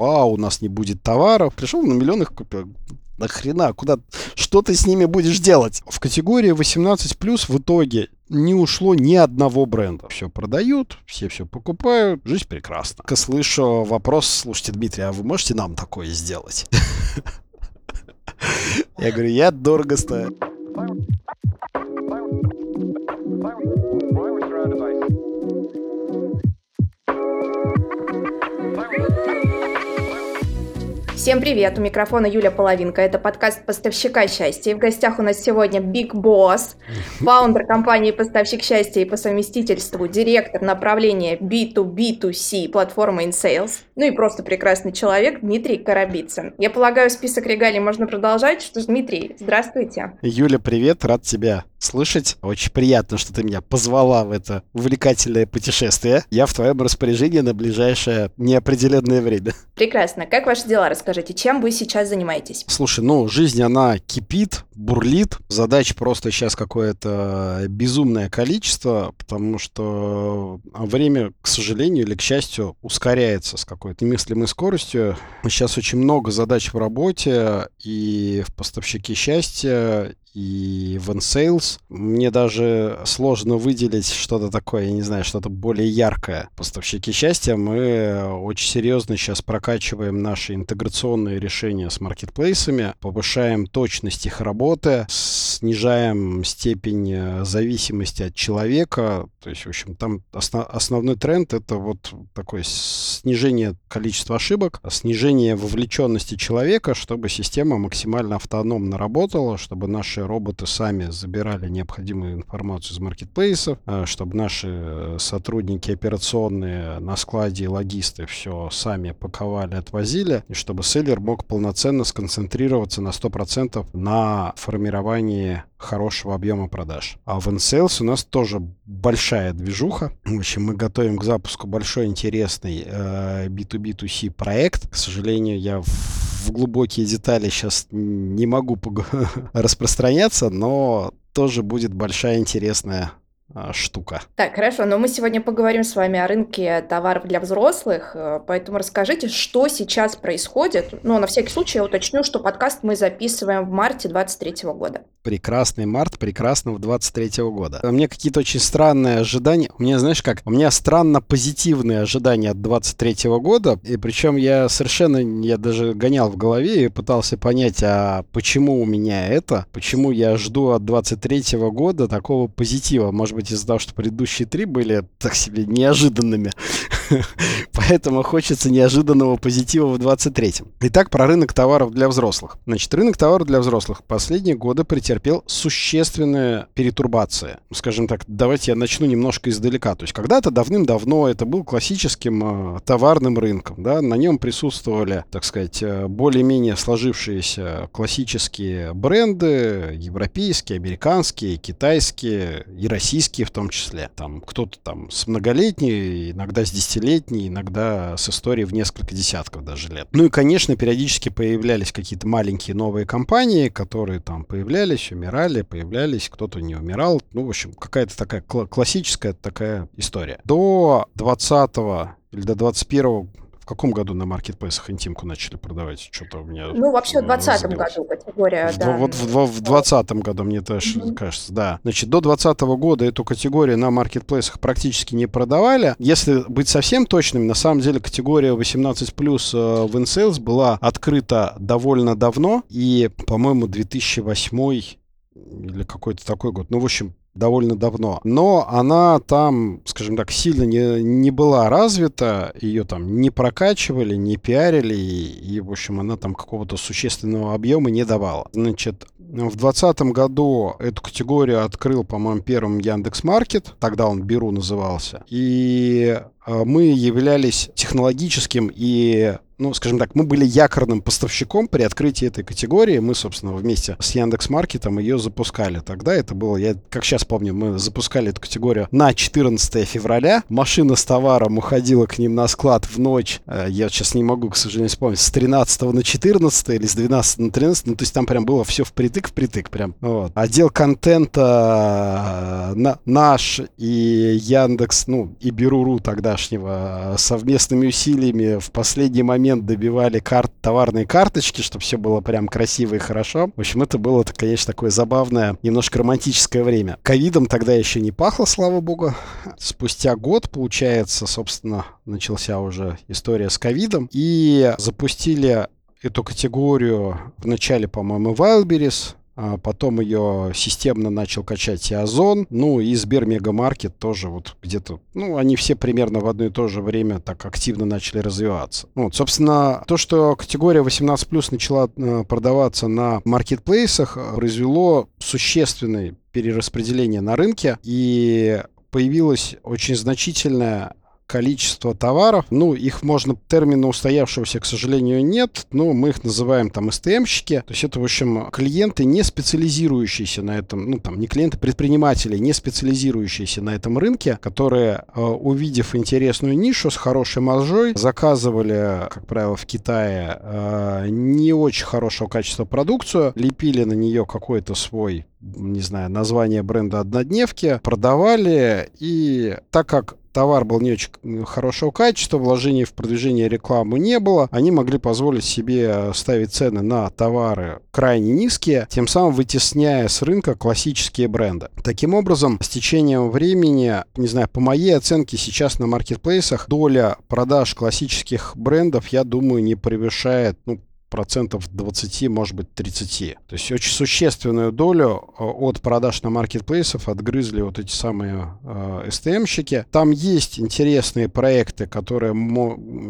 а, у нас не будет товаров. Пришел на миллион их купил. Нахрена? Куда? Что ты с ними будешь делать? В категории 18+, в итоге не ушло ни одного бренда. Все продают, все все покупают, жизнь прекрасна. Я слышу вопрос, слушайте, Дмитрий, а вы можете нам такое сделать? Я говорю, я дорого стою. Всем привет! У микрофона Юля Половинка. Это подкаст «Поставщика счастья». И в гостях у нас сегодня Big Boss, фаундер компании «Поставщик счастья» и по совместительству директор направления B2B2C платформы InSales. Ну и просто прекрасный человек Дмитрий Коробицын. Я полагаю, список регалий можно продолжать. Что ж, Дмитрий, здравствуйте. Юля, привет, рад тебя слышать. Очень приятно, что ты меня позвала в это увлекательное путешествие. Я в твоем распоряжении на ближайшее неопределенное время. Прекрасно. Как ваши дела? Расскажите, чем вы сейчас занимаетесь? Слушай, ну, жизнь, она кипит, бурлит. Задач просто сейчас какое-то безумное количество, потому что время, к сожалению или к счастью, ускоряется с какой-то немыслимой скоростью. Сейчас очень много задач в работе и в поставщике счастья, и в Sales. Мне даже сложно выделить что-то такое, я не знаю, что-то более яркое. Поставщики счастья мы очень серьезно сейчас прокачиваем наши интеграционные решения с маркетплейсами, повышаем точность их работы, снижаем степень э, зависимости от человека. То есть, в общем, там основ, основной тренд это вот такое снижение количества ошибок, снижение вовлеченности человека, чтобы система максимально автономно работала, чтобы наши наши роботы сами забирали необходимую информацию из маркетплейсов, э, чтобы наши э, сотрудники операционные на складе и логисты все сами паковали, отвозили, и чтобы селлер мог полноценно сконцентрироваться на 100% на формировании хорошего объема продаж. А в InSales у нас тоже большая движуха. В общем, мы готовим к запуску большой интересный э, B2B2C проект. К сожалению, я в глубокие детали сейчас не могу распространяться, но тоже будет большая интересная штука. Так, хорошо, но мы сегодня поговорим с вами о рынке товаров для взрослых, э, поэтому расскажите, что сейчас происходит. Ну, на всякий случай я уточню, что подкаст мы записываем в марте 2023 года. Прекрасный март прекрасного 23 года. У меня какие-то очень странные ожидания. У меня, знаешь как, у меня странно позитивные ожидания от 23 года, и причем я совершенно, я даже гонял в голове и пытался понять, а почему у меня это, почему я жду от 23 года такого позитива. Может быть, быть, из-за того, что предыдущие три были так себе неожиданными. Поэтому хочется неожиданного позитива в 23-м. Итак, про рынок товаров для взрослых. Значит, рынок товаров для взрослых последние годы претерпел существенные перетурбации. Скажем так, давайте я начну немножко издалека. То есть когда-то давным-давно это был классическим э, товарным рынком. Да? На нем присутствовали, так сказать, э, более-менее сложившиеся классические бренды, европейские, американские, китайские и российские в том числе. Там кто-то там с многолетней, иногда с десятилетней десятилетний, иногда с историей в несколько десятков даже лет. Ну и, конечно, периодически появлялись какие-то маленькие новые компании, которые там появлялись, умирали, появлялись, кто-то не умирал. Ну, в общем, какая-то такая классическая такая история. До 20 или до 21 каком году на маркетплейсах интимку начали продавать? Что-то у меня... Ну, вообще в 2020 году категория, в, да. Вот в, в, в 2020 году, мне тоже mm-hmm. кажется, да. Значит, до 2020 года эту категорию на маркетплейсах практически не продавали. Если быть совсем точным, на самом деле категория 18+, плюс э, в InSales была открыта довольно давно, и, по-моему, 2008 или какой-то такой год. Ну, в общем, довольно давно. Но она там, скажем так, сильно не, не была развита, ее там не прокачивали, не пиарили, и, и в общем, она там какого-то существенного объема не давала. Значит, в 2020 году эту категорию открыл, по-моему, первым Яндекс Маркет, тогда он Беру назывался, и мы являлись технологическим и ну, скажем так, мы были якорным поставщиком при открытии этой категории. Мы, собственно, вместе с Яндекс Маркетом ее запускали. Тогда это было, я как сейчас помню, мы запускали эту категорию на 14 февраля. Машина с товаром уходила к ним на склад в ночь. Э, я сейчас не могу, к сожалению, вспомнить, с 13 на 14 или с 12 на 13. Ну, то есть там прям было все впритык-впритык прям. Вот. Отдел контента э, на, наш и Яндекс, ну, и Беруру тогдашнего совместными усилиями в последний момент добивали карт, товарные карточки, чтобы все было прям красиво и хорошо. В общем, это было, конечно, такое забавное, немножко романтическое время. Ковидом тогда еще не пахло, слава богу. Спустя год, получается, собственно, начался уже история с ковидом. И запустили эту категорию в начале, по-моему, Wildberries, а потом ее системно начал качать и Озон, ну и Сбермегамаркет тоже вот где-то, ну они все примерно в одно и то же время так активно начали развиваться. Вот, собственно, то, что категория 18+, начала э, продаваться на маркетплейсах, произвело существенное перераспределение на рынке, и появилась очень значительная количество товаров. Ну, их можно, термина устоявшегося, к сожалению, нет, но мы их называем там STM-щики. То есть это, в общем, клиенты, не специализирующиеся на этом, ну, там, не клиенты, предприниматели, не специализирующиеся на этом рынке, которые, э, увидев интересную нишу с хорошей маржой, заказывали, как правило, в Китае э, не очень хорошего качества продукцию, лепили на нее какой-то свой не знаю, название бренда однодневки, продавали, и так как товар был не очень хорошего качества, вложений в продвижение рекламы не было, они могли позволить себе ставить цены на товары крайне низкие, тем самым вытесняя с рынка классические бренды. Таким образом, с течением времени, не знаю, по моей оценке, сейчас на маркетплейсах доля продаж классических брендов, я думаю, не превышает ну, процентов 20, может быть 30. То есть очень существенную долю э, от продаж на маркетплейсов отгрызли вот эти самые э, STM-щики. Там есть интересные проекты, которые,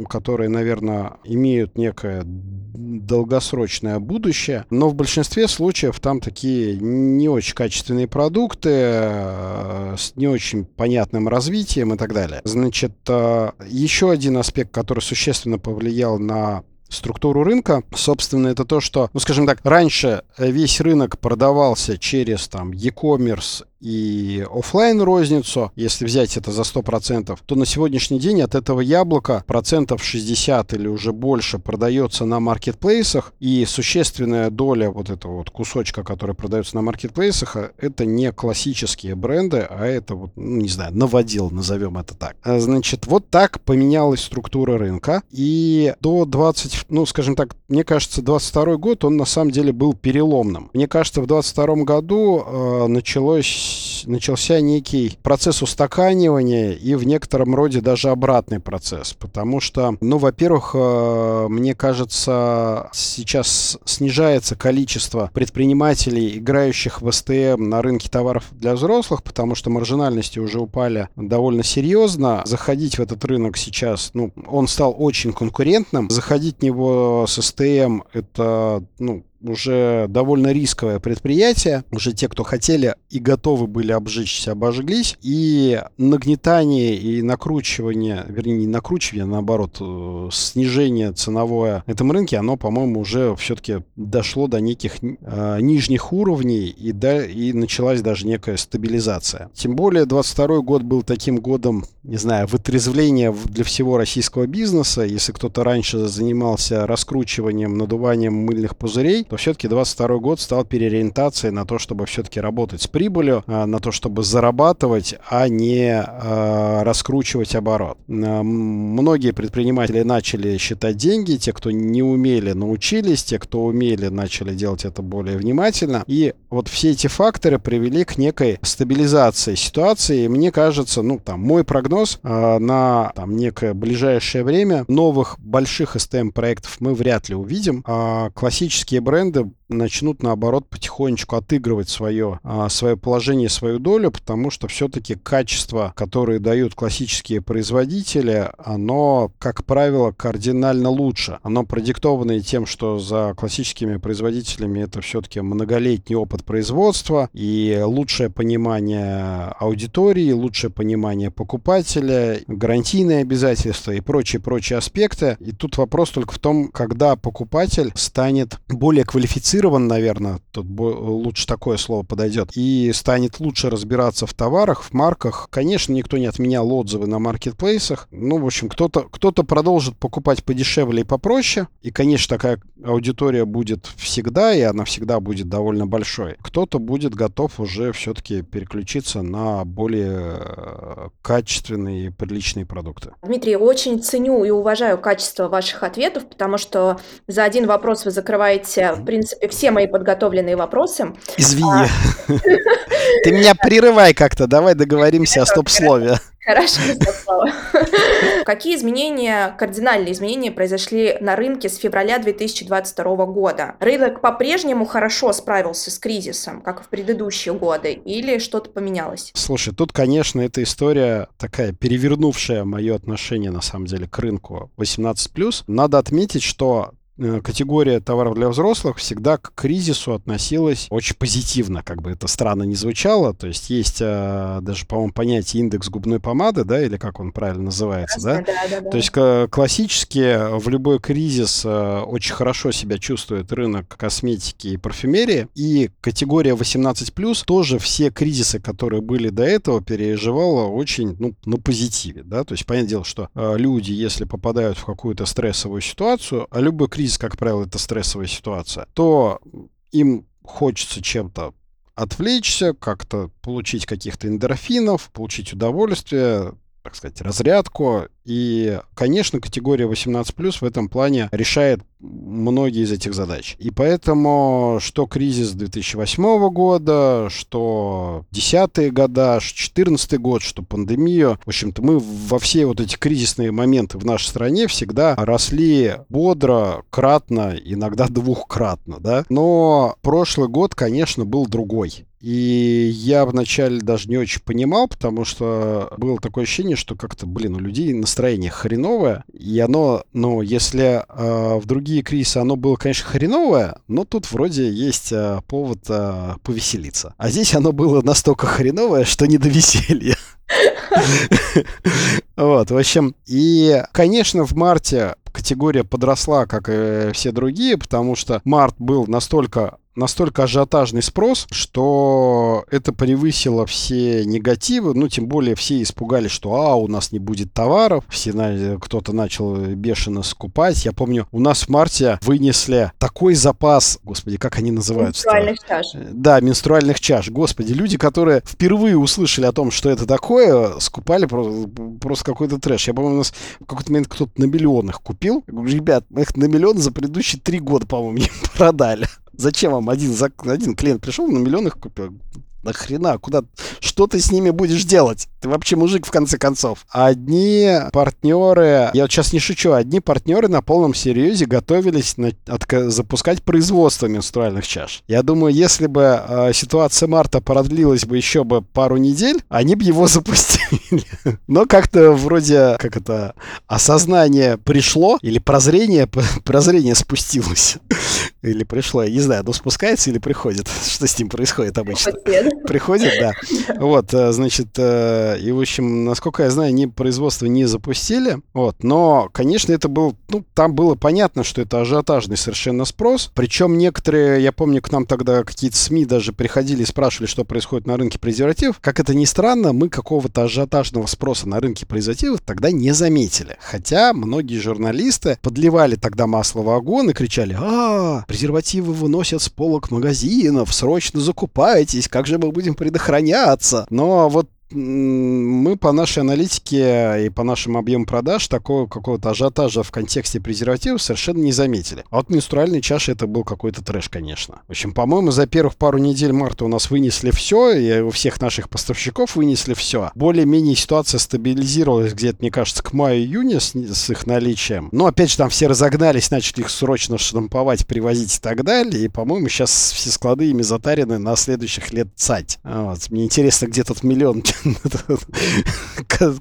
которые, наверное, имеют некое долгосрочное будущее, но в большинстве случаев там такие не очень качественные продукты э, с не очень понятным развитием и так далее. Значит, э, еще один аспект, который существенно повлиял на структуру рынка. Собственно, это то, что, ну, скажем так, раньше весь рынок продавался через там e-commerce и офлайн розницу, если взять это за 100%, то на сегодняшний день от этого яблока процентов 60 или уже больше продается на маркетплейсах, и существенная доля вот этого вот кусочка, который продается на маркетплейсах, это не классические бренды, а это вот, ну, не знаю, новодел, назовем это так. А, значит, вот так поменялась структура рынка, и до 20, ну, скажем так, мне кажется, 22 год, он на самом деле был переломным. Мне кажется, в 22 году э, началось начался некий процесс устаканивания и в некотором роде даже обратный процесс. Потому что, ну, во-первых, э, мне кажется, сейчас снижается количество предпринимателей, играющих в СТМ на рынке товаров для взрослых, потому что маржинальности уже упали довольно серьезно. Заходить в этот рынок сейчас, ну, он стал очень конкурентным. Заходить в него с СТМ это, ну, уже довольно рисковое предприятие. Уже те, кто хотели и готовы были обжечься, обожглись. И нагнетание и накручивание, вернее, не накручивание, а наоборот, э, снижение ценовое на этом рынке, оно, по-моему, уже все-таки дошло до неких э, нижних уровней и, да, и началась даже некая стабилизация. Тем более 22 год был таким годом, не знаю, вытрезвления для всего российского бизнеса. Если кто-то раньше занимался раскручиванием, надуванием мыльных пузырей, то все-таки 22 год стал переориентацией на то, чтобы все-таки работать с прибылью, а, на то, чтобы зарабатывать, а не а, раскручивать оборот. А, многие предприниматели начали считать деньги, те, кто не умели, научились, те, кто умели, начали делать это более внимательно. И вот все эти факторы привели к некой стабилизации ситуации. И мне кажется, ну, там, мой прогноз э, на там, некое ближайшее время новых больших STM-проектов мы вряд ли увидим. А классические бренды бренды начнут, наоборот, потихонечку отыгрывать свое, а, свое положение, свою долю, потому что все-таки качество, которое дают классические производители, оно, как правило, кардинально лучше. Оно продиктовано тем, что за классическими производителями это все-таки многолетний опыт производства и лучшее понимание аудитории, лучшее понимание покупателя, гарантийные обязательства и прочие-прочие аспекты. И тут вопрос только в том, когда покупатель станет более квалифицированным специализирован, наверное, тут лучше такое слово подойдет, и станет лучше разбираться в товарах, в марках. Конечно, никто не отменял отзывы на маркетплейсах. Ну, в общем, кто-то кто продолжит покупать подешевле и попроще. И, конечно, такая аудитория будет всегда, и она всегда будет довольно большой. Кто-то будет готов уже все-таки переключиться на более э, качественные и приличные продукты. Дмитрий, очень ценю и уважаю качество ваших ответов, потому что за один вопрос вы закрываете, в принципе, все мои подготовленные вопросы. Извини. А... Ты меня прерывай как-то, давай договоримся о стоп-слове. Хорошо, Слава. Какие изменения, кардинальные изменения произошли на рынке с февраля 2022 года? Рынок по-прежнему хорошо справился с кризисом, как и в предыдущие годы, или что-то поменялось? Слушай, тут, конечно, эта история такая, перевернувшая мое отношение, на самом деле, к рынку 18+. Надо отметить, что категория товаров для взрослых всегда к кризису относилась очень позитивно, как бы это странно не звучало. То есть есть э, даже, по-моему, понятие индекс губной помады, да, или как он правильно называется, да? Да, да, да. То есть классически в любой кризис э, очень хорошо себя чувствует рынок косметики и парфюмерии. И категория 18+, тоже все кризисы, которые были до этого, переживала очень, ну, на позитиве, да. То есть, понятное дело, что люди, если попадают в какую-то стрессовую ситуацию, а любой кризис кризис, как правило, это стрессовая ситуация, то им хочется чем-то отвлечься, как-то получить каких-то эндорфинов, получить удовольствие, так сказать, разрядку. И, конечно, категория 18+, в этом плане решает многие из этих задач. И поэтому, что кризис 2008 года, что 10-е года, что 14 год, что пандемию, в общем-то, мы во все вот эти кризисные моменты в нашей стране всегда росли бодро, кратно, иногда двухкратно, да. Но прошлый год, конечно, был другой. И я вначале даже не очень понимал, потому что было такое ощущение, что как-то, блин, у людей настроение хреновое, и оно, ну, если э, в другие кризисы оно было, конечно, хреновое, но тут вроде есть э, повод э, повеселиться. А здесь оно было настолько хреновое, что не до веселья. Вот, в общем, и, конечно, в марте категория подросла, как и все другие, потому что март был настолько настолько ажиотажный спрос, что это превысило все негативы, ну, тем более все испугались, что, а, у нас не будет товаров, все, кто-то начал бешено скупать. Я помню, у нас в марте вынесли такой запас, господи, как они называются? Менструальных чаш. Да, менструальных чаш. Господи, люди, которые впервые услышали о том, что это такое, скупали просто, просто какой-то трэш. Я помню, у нас в какой-то момент кто-то на миллионах купил. Я говорю, ребят, мы их на миллион за предыдущие три года, по-моему, не продали. Зачем вам один, один клиент пришел, на миллион их купил? Нахрена? Куда? Что ты с ними будешь делать? Ты вообще мужик, в конце концов. Одни партнеры, я вот сейчас не шучу, одни партнеры на полном серьезе готовились на, от, запускать производство менструальных чаш. Я думаю, если бы э, ситуация марта продлилась бы еще бы пару недель, они бы его запустили. Но как-то вроде, как это, осознание пришло, или прозрение, прозрение спустилось. Или пришло, я не знаю, ну спускается или приходит? Что с ним происходит обычно? Приходит, да. Вот, э, значит, э, и, в общем, насколько я знаю, ни производство не запустили. Вот, но, конечно, это был, ну, там было понятно, что это ажиотажный совершенно спрос. Причем некоторые, я помню, к нам тогда какие-то СМИ даже приходили и спрашивали, что происходит на рынке презервативов. Как это ни странно, мы какого-то ажиотажного спроса на рынке презервативов тогда не заметили. Хотя многие журналисты подливали тогда масло в огонь и кричали, а, презервативы выносят с полок магазинов, срочно закупайтесь, как же мы будем предохраняться? Но вот мы по нашей аналитике и по нашим объемам продаж такого какого-то ажиотажа в контексте презервативов совершенно не заметили. А вот менструальные чаши это был какой-то трэш, конечно. В общем, по-моему, за первых пару недель марта у нас вынесли все, и у всех наших поставщиков вынесли все. Более-менее ситуация стабилизировалась где-то, мне кажется, к маю-июню с, с их наличием. Но, опять же, там все разогнались, начали их срочно штамповать, привозить и так далее. И, по-моему, сейчас все склады ими затарены на следующих лет цать. Вот. Мне интересно, где тот миллион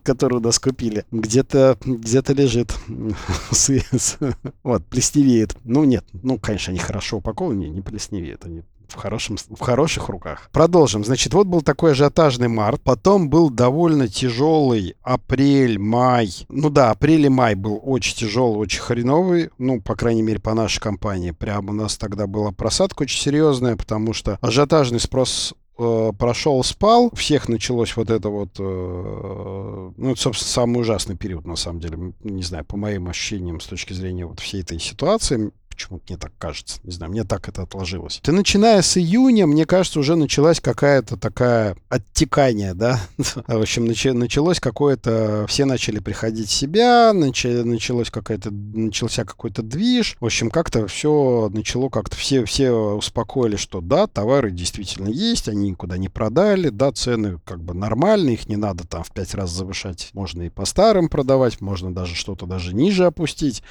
который у нас купили, где-то где лежит. Вот, плесневеет. Ну, нет, ну, конечно, они хорошо упакованы, не плесневеют. Они в, хорошем, в хороших руках. Продолжим. Значит, вот был такой ажиотажный март, потом был довольно тяжелый апрель, май. Ну да, апрель и май был очень тяжелый, очень хреновый, ну, по крайней мере, по нашей компании. Прям у нас тогда была просадка очень серьезная, потому что ажиотажный спрос э, прошел, спал, всех началось вот это вот, э, ну, это, собственно, самый ужасный период, на самом деле, не знаю, по моим ощущениям, с точки зрения вот всей этой ситуации, Почему-то мне так кажется. Не знаю, мне так это отложилось. Ты начиная с июня, мне кажется, уже началась какая-то такая оттекание, да? В общем, началось какое-то... Все начали приходить в себя, началось какая-то... Начался какой-то движ. В общем, как-то все начало как-то... Все, все успокоили, что да, товары действительно есть, они никуда не продали, да, цены как бы нормальные, их не надо там в пять раз завышать. Можно и по старым продавать, можно даже что-то даже ниже опустить.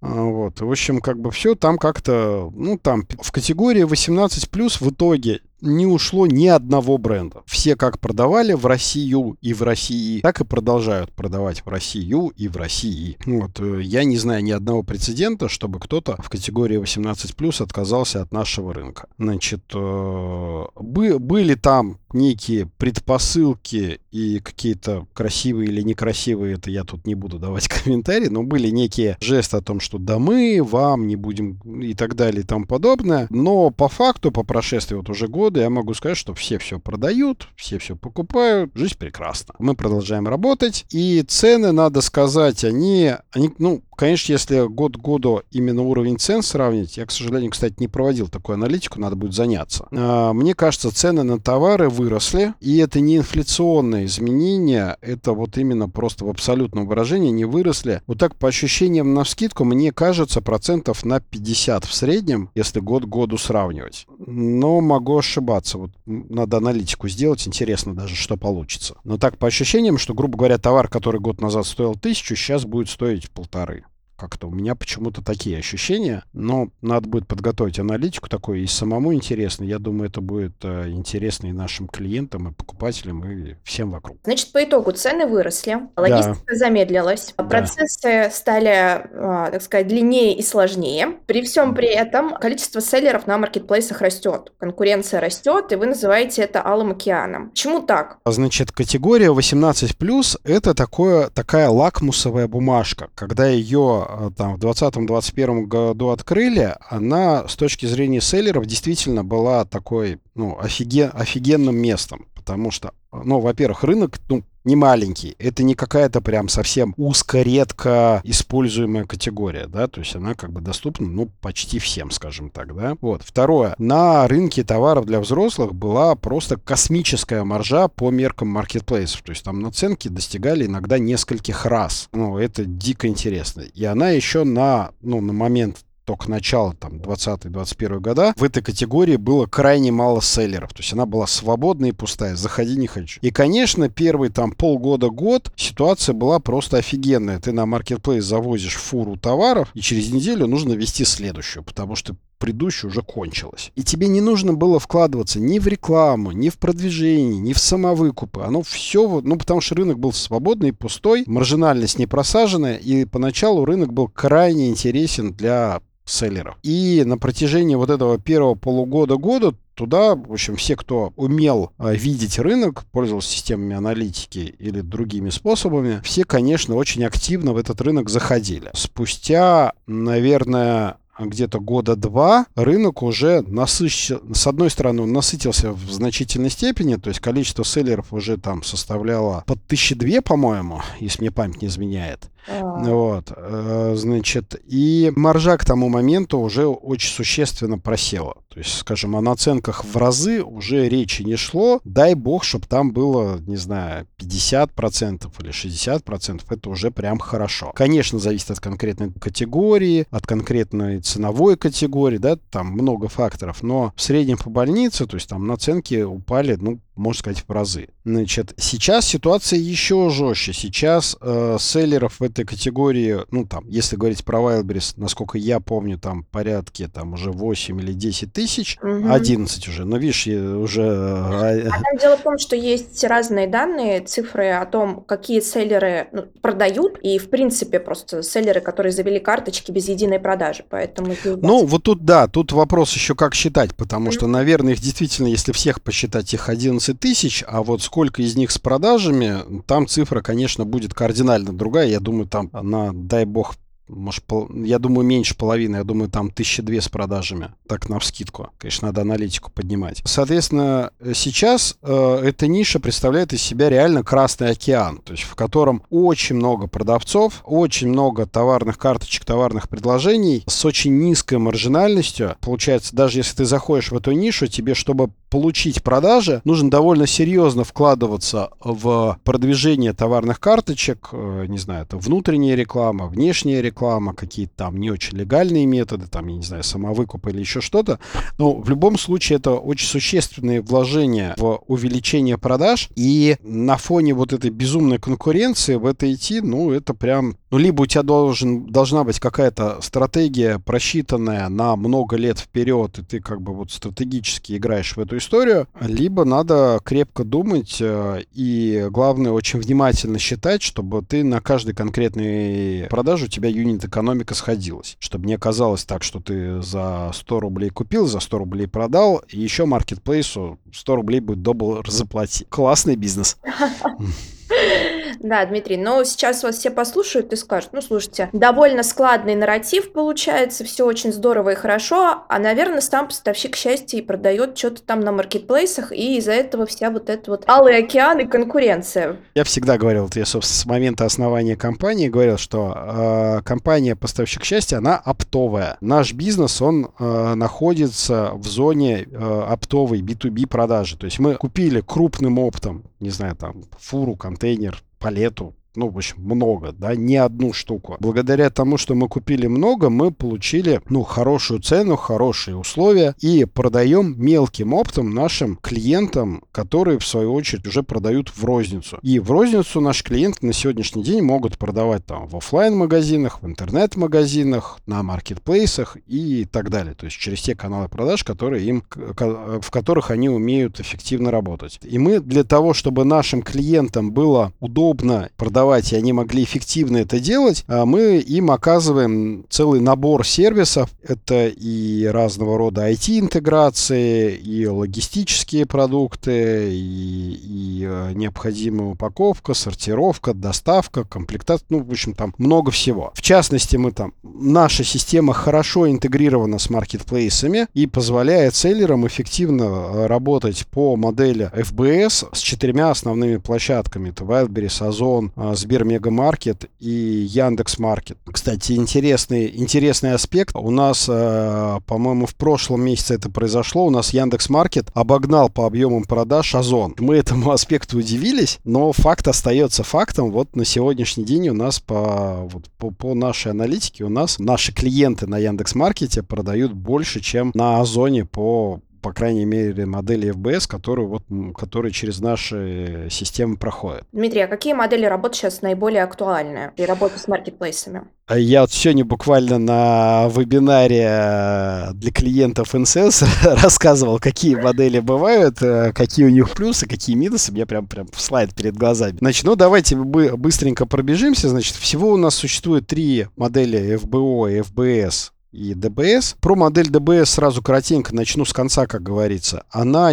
А, вот. В общем, как бы все там как-то, ну, там в категории 18 плюс в итоге не ушло ни одного бренда. Все как продавали в Россию и в России, так и продолжают продавать в Россию и в России. Вот. Э, я не знаю ни одного прецедента, чтобы кто-то в категории 18 плюс отказался от нашего рынка. Значит, э, были там некие предпосылки и какие-то красивые или некрасивые, это я тут не буду давать комментарии, но были некие жесты о том, что да мы вам не будем и так далее и тому подобное. Но по факту, по прошествии вот уже года, я могу сказать, что все все продают, все все покупают, жизнь прекрасна. Мы продолжаем работать, и цены, надо сказать, они, они ну, Конечно, если год к году именно уровень цен сравнить, я, к сожалению, кстати, не проводил такую аналитику, надо будет заняться. А, мне кажется, цены на товары выросли, и это не инфляционные изменения, это вот именно просто в абсолютном выражении не выросли. Вот так по ощущениям на скидку, мне кажется, процентов на 50 в среднем, если год к году сравнивать. Но могу ошибаться. Вот надо аналитику сделать, интересно даже, что получится. Но так по ощущениям, что, грубо говоря, товар, который год назад стоил тысячу, сейчас будет стоить полторы. Как-то у меня почему-то такие ощущения. Но надо будет подготовить аналитику такой и самому интересно. Я думаю, это будет э, интересно и нашим клиентам, и покупателям, и всем вокруг. Значит, по итогу цены выросли, логистика да. замедлилась, да. процессы стали, э, так сказать, длиннее и сложнее. При всем при этом количество селлеров на маркетплейсах растет, конкуренция растет, и вы называете это алым океаном. Почему так? Значит, категория 18+, это такое, такая лакмусовая бумажка, когда ее а, там в 2020-2021 году открыли, она с точки зрения селлеров действительно была такой, ну, офиген, офигенным местом. Потому что, ну, во-первых, рынок, ну, не маленький. Это не какая-то прям совсем узко, редко используемая категория, да, то есть она как бы доступна, ну, почти всем, скажем так, да. Вот. Второе. На рынке товаров для взрослых была просто космическая маржа по меркам маркетплейсов, то есть там наценки достигали иногда нескольких раз. Ну, это дико интересно. И она еще на, ну, на момент только начала там 20-21 года, в этой категории было крайне мало селлеров. То есть она была свободная и пустая. Заходи не хочу. И, конечно, первый там полгода-год ситуация была просто офигенная. Ты на маркетплейс завозишь фуру товаров, и через неделю нужно вести следующую, потому что предыдущая уже кончилась. И тебе не нужно было вкладываться ни в рекламу, ни в продвижение, ни в самовыкупы. Оно все, ну, потому что рынок был свободный, пустой, маржинальность не просаженная, и поначалу рынок был крайне интересен для селлеров. И на протяжении вот этого первого полугода-года туда, в общем, все, кто умел а, видеть рынок, пользовался системами аналитики или другими способами, все, конечно, очень активно в этот рынок заходили. Спустя, наверное, где-то года два рынок уже насыщен, с одной стороны, он насытился в значительной степени, то есть количество селлеров уже там составляло под 1002, по-моему, если мне память не изменяет. А. Вот, э, значит, и маржа к тому моменту уже очень существенно просела. То есть, скажем, о наценках в разы уже речи не шло. Дай бог, чтобы там было, не знаю, 50% или 60%. Это уже прям хорошо. Конечно, зависит от конкретной категории, от конкретной ценовой категории, да, там много факторов. Но в среднем по больнице, то есть там наценки упали, ну, можно сказать, в разы. Значит, сейчас ситуация еще жестче. Сейчас э, селлеров в этой категории, ну, там, если говорить про Wildberries, насколько я помню, там порядке там уже 8 или 10 тысяч, угу. 11 уже. Но видишь, уже... Э, а там дело в том, что есть разные данные, цифры о том, какие селлеры ну, продают, и, в принципе, просто селлеры, которые завели карточки без единой продажи. Поэтому... Ну, вот тут, да, тут вопрос еще как считать, потому что, наверное, их действительно, если всех посчитать, их 11 тысяч, а вот сколько из них с продажами, там цифра, конечно, будет кардинально другая. Я думаю, там на, дай бог, может, пол, я думаю, меньше половины. Я думаю, там тысячи две с продажами. Так, на вскидку. Конечно, надо аналитику поднимать. Соответственно, сейчас э, эта ниша представляет из себя реально Красный океан. То есть, в котором очень много продавцов, очень много товарных карточек, товарных предложений с очень низкой маржинальностью. Получается, даже если ты заходишь в эту нишу, тебе, чтобы получить продажи, нужно довольно серьезно вкладываться в продвижение товарных карточек. Э, не знаю, это внутренняя реклама, внешняя реклама какие-то там не очень легальные методы, там, я не знаю, самовыкуп или еще что-то. Но в любом случае это очень существенные вложения в увеличение продаж. И на фоне вот этой безумной конкуренции в это идти, ну, это прям... Ну, либо у тебя должен, должна быть какая-то стратегия, просчитанная на много лет вперед, и ты как бы вот стратегически играешь в эту историю, либо надо крепко думать э, и, главное, очень внимательно считать, чтобы ты на каждой конкретной продаже у тебя юнит юнит экономика сходилась. Чтобы не оказалось так, что ты за 100 рублей купил, за 100 рублей продал, и еще маркетплейсу 100 рублей будет добл заплати. Классный бизнес. Да, Дмитрий, но сейчас вас все послушают и скажут, ну, слушайте, довольно складный нарратив получается, все очень здорово и хорошо, а, наверное, сам поставщик счастья и продает что-то там на маркетплейсах, и из-за этого вся вот эта вот алый океан и конкуренция. Я всегда говорил, я, собственно, с момента основания компании говорил, что э, компания поставщик счастья, она оптовая. Наш бизнес, он э, находится в зоне э, оптовой B2B продажи. То есть мы купили крупным оптом, не знаю, там, фуру, контейнер, Palheto ну, в общем, много, да, не одну штуку. Благодаря тому, что мы купили много, мы получили, ну, хорошую цену, хорошие условия и продаем мелким оптом нашим клиентам, которые, в свою очередь, уже продают в розницу. И в розницу наши клиенты на сегодняшний день могут продавать там в офлайн магазинах в интернет-магазинах, на маркетплейсах и так далее. То есть через те каналы продаж, которые им, в которых они умеют эффективно работать. И мы для того, чтобы нашим клиентам было удобно продавать продавать, и они могли эффективно это делать, а мы им оказываем целый набор сервисов. Это и разного рода IT-интеграции, и логистические продукты, и, и э, необходимая упаковка, сортировка, доставка, комплектация, ну, в общем, там много всего. В частности, мы там, наша система хорошо интегрирована с маркетплейсами и позволяет селлерам эффективно э, работать по модели FBS с четырьмя основными площадками. Это Wildberries, Озон, Сбермегамаркет и Яндекс Маркет. Кстати, интересный, интересный аспект. У нас, э, по-моему, в прошлом месяце это произошло. У нас Яндекс Маркет обогнал по объемам продаж Озон. Мы этому аспекту удивились, но факт остается фактом. Вот на сегодняшний день у нас по, вот, по, по нашей аналитике у нас наши клиенты на Яндекс Маркете продают больше, чем на Озоне по по крайней мере, модели FBS, которые, вот, которые через наши системы проходят. Дмитрий, а какие модели работы сейчас наиболее актуальны при работе с маркетплейсами? А я вот сегодня буквально на вебинаре э, для клиентов NSS рассказывал, какие модели бывают, э, какие у них плюсы, какие минусы. У меня прям, прям слайд перед глазами. Значит, ну давайте мы быстренько пробежимся. Значит, всего у нас существует три модели FBO и FBS и DBS. Про модель DBS сразу коротенько начну с конца, как говорится. Она,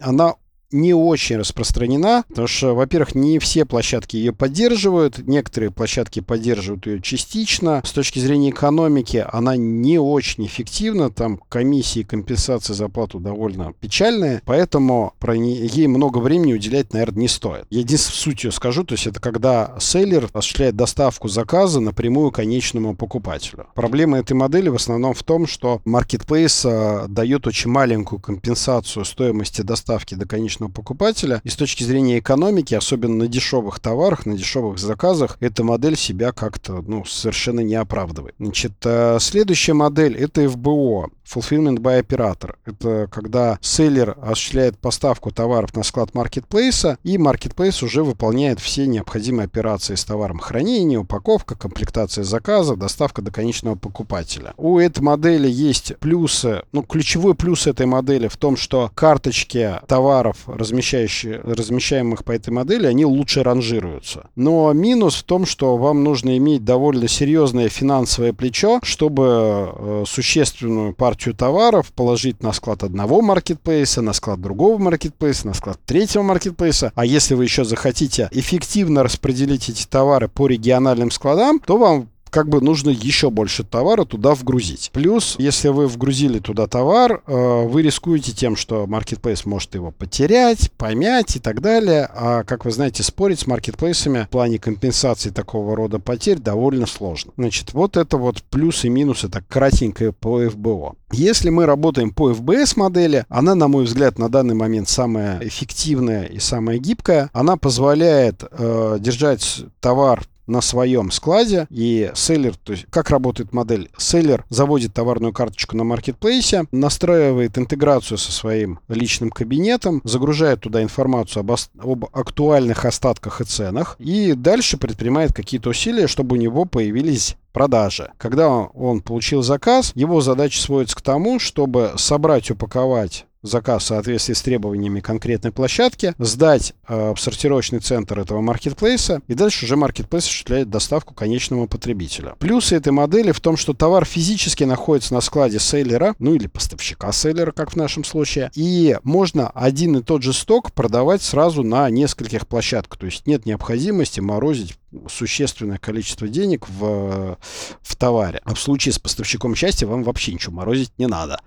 она не очень распространена, потому что, во-первых, не все площадки ее поддерживают, некоторые площадки поддерживают ее частично. С точки зрения экономики она не очень эффективна, там комиссии компенсации за плату довольно печальные, поэтому про не, ей много времени уделять, наверное, не стоит. Единственной сутью скажу, то есть это когда селлер осуществляет доставку заказа напрямую конечному покупателю. Проблема этой модели в основном в том, что Marketplace э, дает очень маленькую компенсацию стоимости доставки до конечного конечного покупателя. И с точки зрения экономики, особенно на дешевых товарах, на дешевых заказах, эта модель себя как-то ну, совершенно не оправдывает. Значит, э, следующая модель это FBO. Fulfillment by operator. Это когда селлер осуществляет поставку товаров на склад маркетплейса, и маркетплейс уже выполняет все необходимые операции с товаром хранения, упаковка, комплектация заказов, доставка до конечного покупателя. У этой модели есть плюсы, ну, ключевой плюс этой модели в том, что карточки товаров, размещающие, размещаемых по этой модели, они лучше ранжируются. Но минус в том, что вам нужно иметь довольно серьезное финансовое плечо, чтобы э, существенную партию товаров положить на склад одного маркетплейса, на склад другого маркетплейса, на склад третьего маркетплейса. А если вы еще захотите эффективно распределить эти товары по региональным складам, то вам как бы нужно еще больше товара туда вгрузить. Плюс, если вы вгрузили туда товар, э, вы рискуете тем, что Marketplace может его потерять, помять и так далее. А, как вы знаете, спорить с маркетплейсами в плане компенсации такого рода потерь довольно сложно. Значит, вот это вот плюсы и минусы, так кратенько по FBO. Если мы работаем по FBS модели, она, на мой взгляд, на данный момент самая эффективная и самая гибкая. Она позволяет э, держать товар на своем складе, и селлер, то есть как работает модель? Селлер заводит товарную карточку на маркетплейсе, настраивает интеграцию со своим личным кабинетом, загружает туда информацию об, об актуальных остатках и ценах, и дальше предпринимает какие-то усилия, чтобы у него появились продажи. Когда он получил заказ, его задача сводится к тому, чтобы собрать, упаковать заказ в соответствии с требованиями конкретной площадки, сдать э, в сортировочный центр этого маркетплейса, и дальше уже маркетплейс осуществляет доставку конечному потребителю. Плюсы этой модели в том, что товар физически находится на складе селлера, ну или поставщика селлера, как в нашем случае, и можно один и тот же сток продавать сразу на нескольких площадках, то есть нет необходимости морозить существенное количество денег в, в товаре. А в случае с поставщиком счастья вам вообще ничего морозить не надо.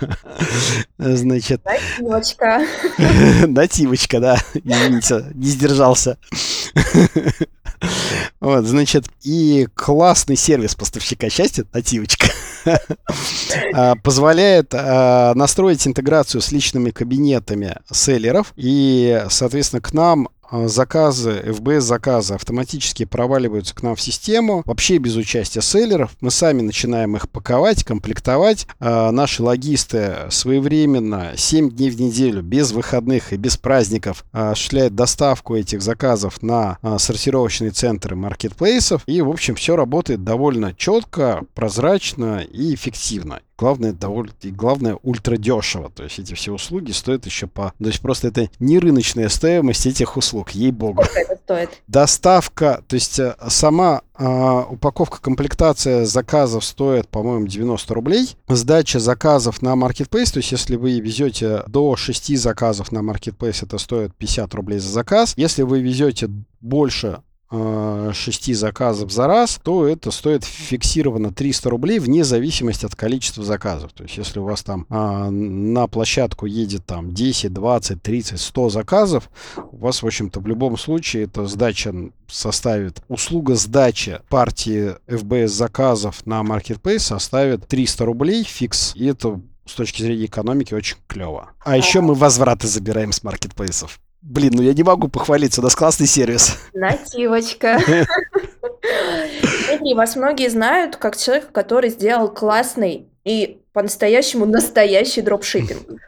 Значит... Нативочка. Нативочка, да. Извините, не сдержался. Вот, значит, и классный сервис поставщика счастья, нативочка, а, позволяет а, настроить интеграцию с личными кабинетами селлеров, и, соответственно, к нам заказы, FBS заказы автоматически проваливаются к нам в систему, вообще без участия селлеров. Мы сами начинаем их паковать, комплектовать. А, наши логисты своевременно 7 дней в неделю, без выходных и без праздников осуществляют доставку этих заказов на а, сортировочные центры маркетплейсов. И, в общем, все работает довольно четко, прозрачно и эффективно главное, довольно, и главное, ультра дешево. То есть эти все услуги стоят еще по... То есть просто это не рыночная стоимость этих услуг, ей-богу. Сколько это стоит? Доставка, то есть э, сама а, упаковка, комплектация заказов стоит, по-моему, 90 рублей. Сдача заказов на Marketplace, то есть если вы везете до 6 заказов на Marketplace, это стоит 50 рублей за заказ. Если вы везете больше 6 э, заказов за раз, то это стоит фиксированно 300 рублей вне зависимости от количества заказов. То есть, если у вас там а, на площадку едет там 10, 20, 30, 100 заказов, у вас, в общем-то, в любом случае эта сдача составит, услуга сдачи партии FBS заказов на Marketplace составит 300 рублей фикс, и это с точки зрения экономики очень клево. А еще мы возвраты забираем с маркетплейсов. Блин, ну я не могу похвалиться, у нас классный сервис. Нативочка. Дмитрий, вас многие знают как человек, который сделал классный и по-настоящему настоящий дропшиппинг.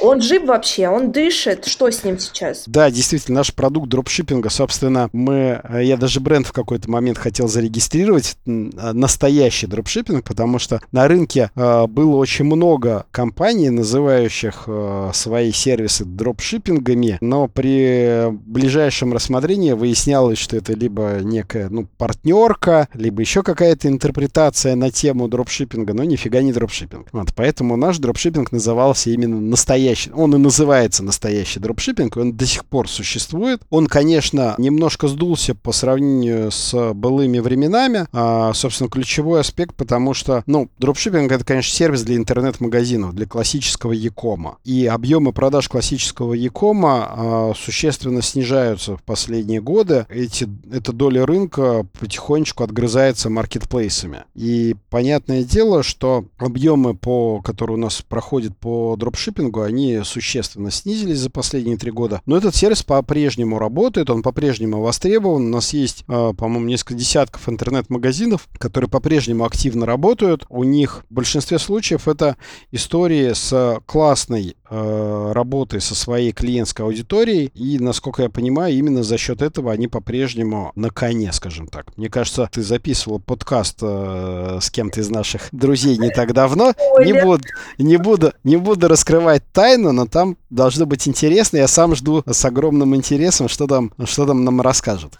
Он жив вообще, он дышит. Что с ним сейчас? Да, действительно, наш продукт дропшиппинга, собственно, мы, э, я даже бренд в какой-то момент хотел зарегистрировать, э, настоящий дропшиппинг, потому что на рынке э, было очень много компаний, называющих свои сервисы дропшиппингами, но при ближайшем рассмотрении выяснялось, что это либо некая, ну, партнерка, либо еще какая-то интерпретация на тему дропшиппинга, но нифига не дропшиппинг. Вот, поэтому наш дропшиппинг назывался именно настоящий, он и называется настоящий дропшиппинг, он до сих пор существует. Он, конечно, немножко сдулся по сравнению с былыми временами, а, собственно, ключевой аспект, потому что, ну, дропшиппинг это, конечно, сервис для интернет-магазинов, для классического Якома. И объемы продаж классического Якома а, существенно снижаются в последние годы. Эти, эта доля рынка потихонечку отгрызается маркетплейсами. И понятное дело, что объемы, по, которые у нас проходят по дропшиппингу, они они существенно снизились за последние три года. Но этот сервис по-прежнему работает, он по-прежнему востребован. У нас есть, э, по-моему, несколько десятков интернет-магазинов, которые по-прежнему активно работают. У них в большинстве случаев это истории с классной э, работой со своей клиентской аудиторией. И, насколько я понимаю, именно за счет этого они по-прежнему на коне, скажем так. Мне кажется, ты записывал подкаст э, с кем-то из наших друзей не так давно. Не буду, не, буду, не буду раскрывать тайну, но там должно быть интересно. Я сам жду с огромным интересом, что там, что там нам расскажут.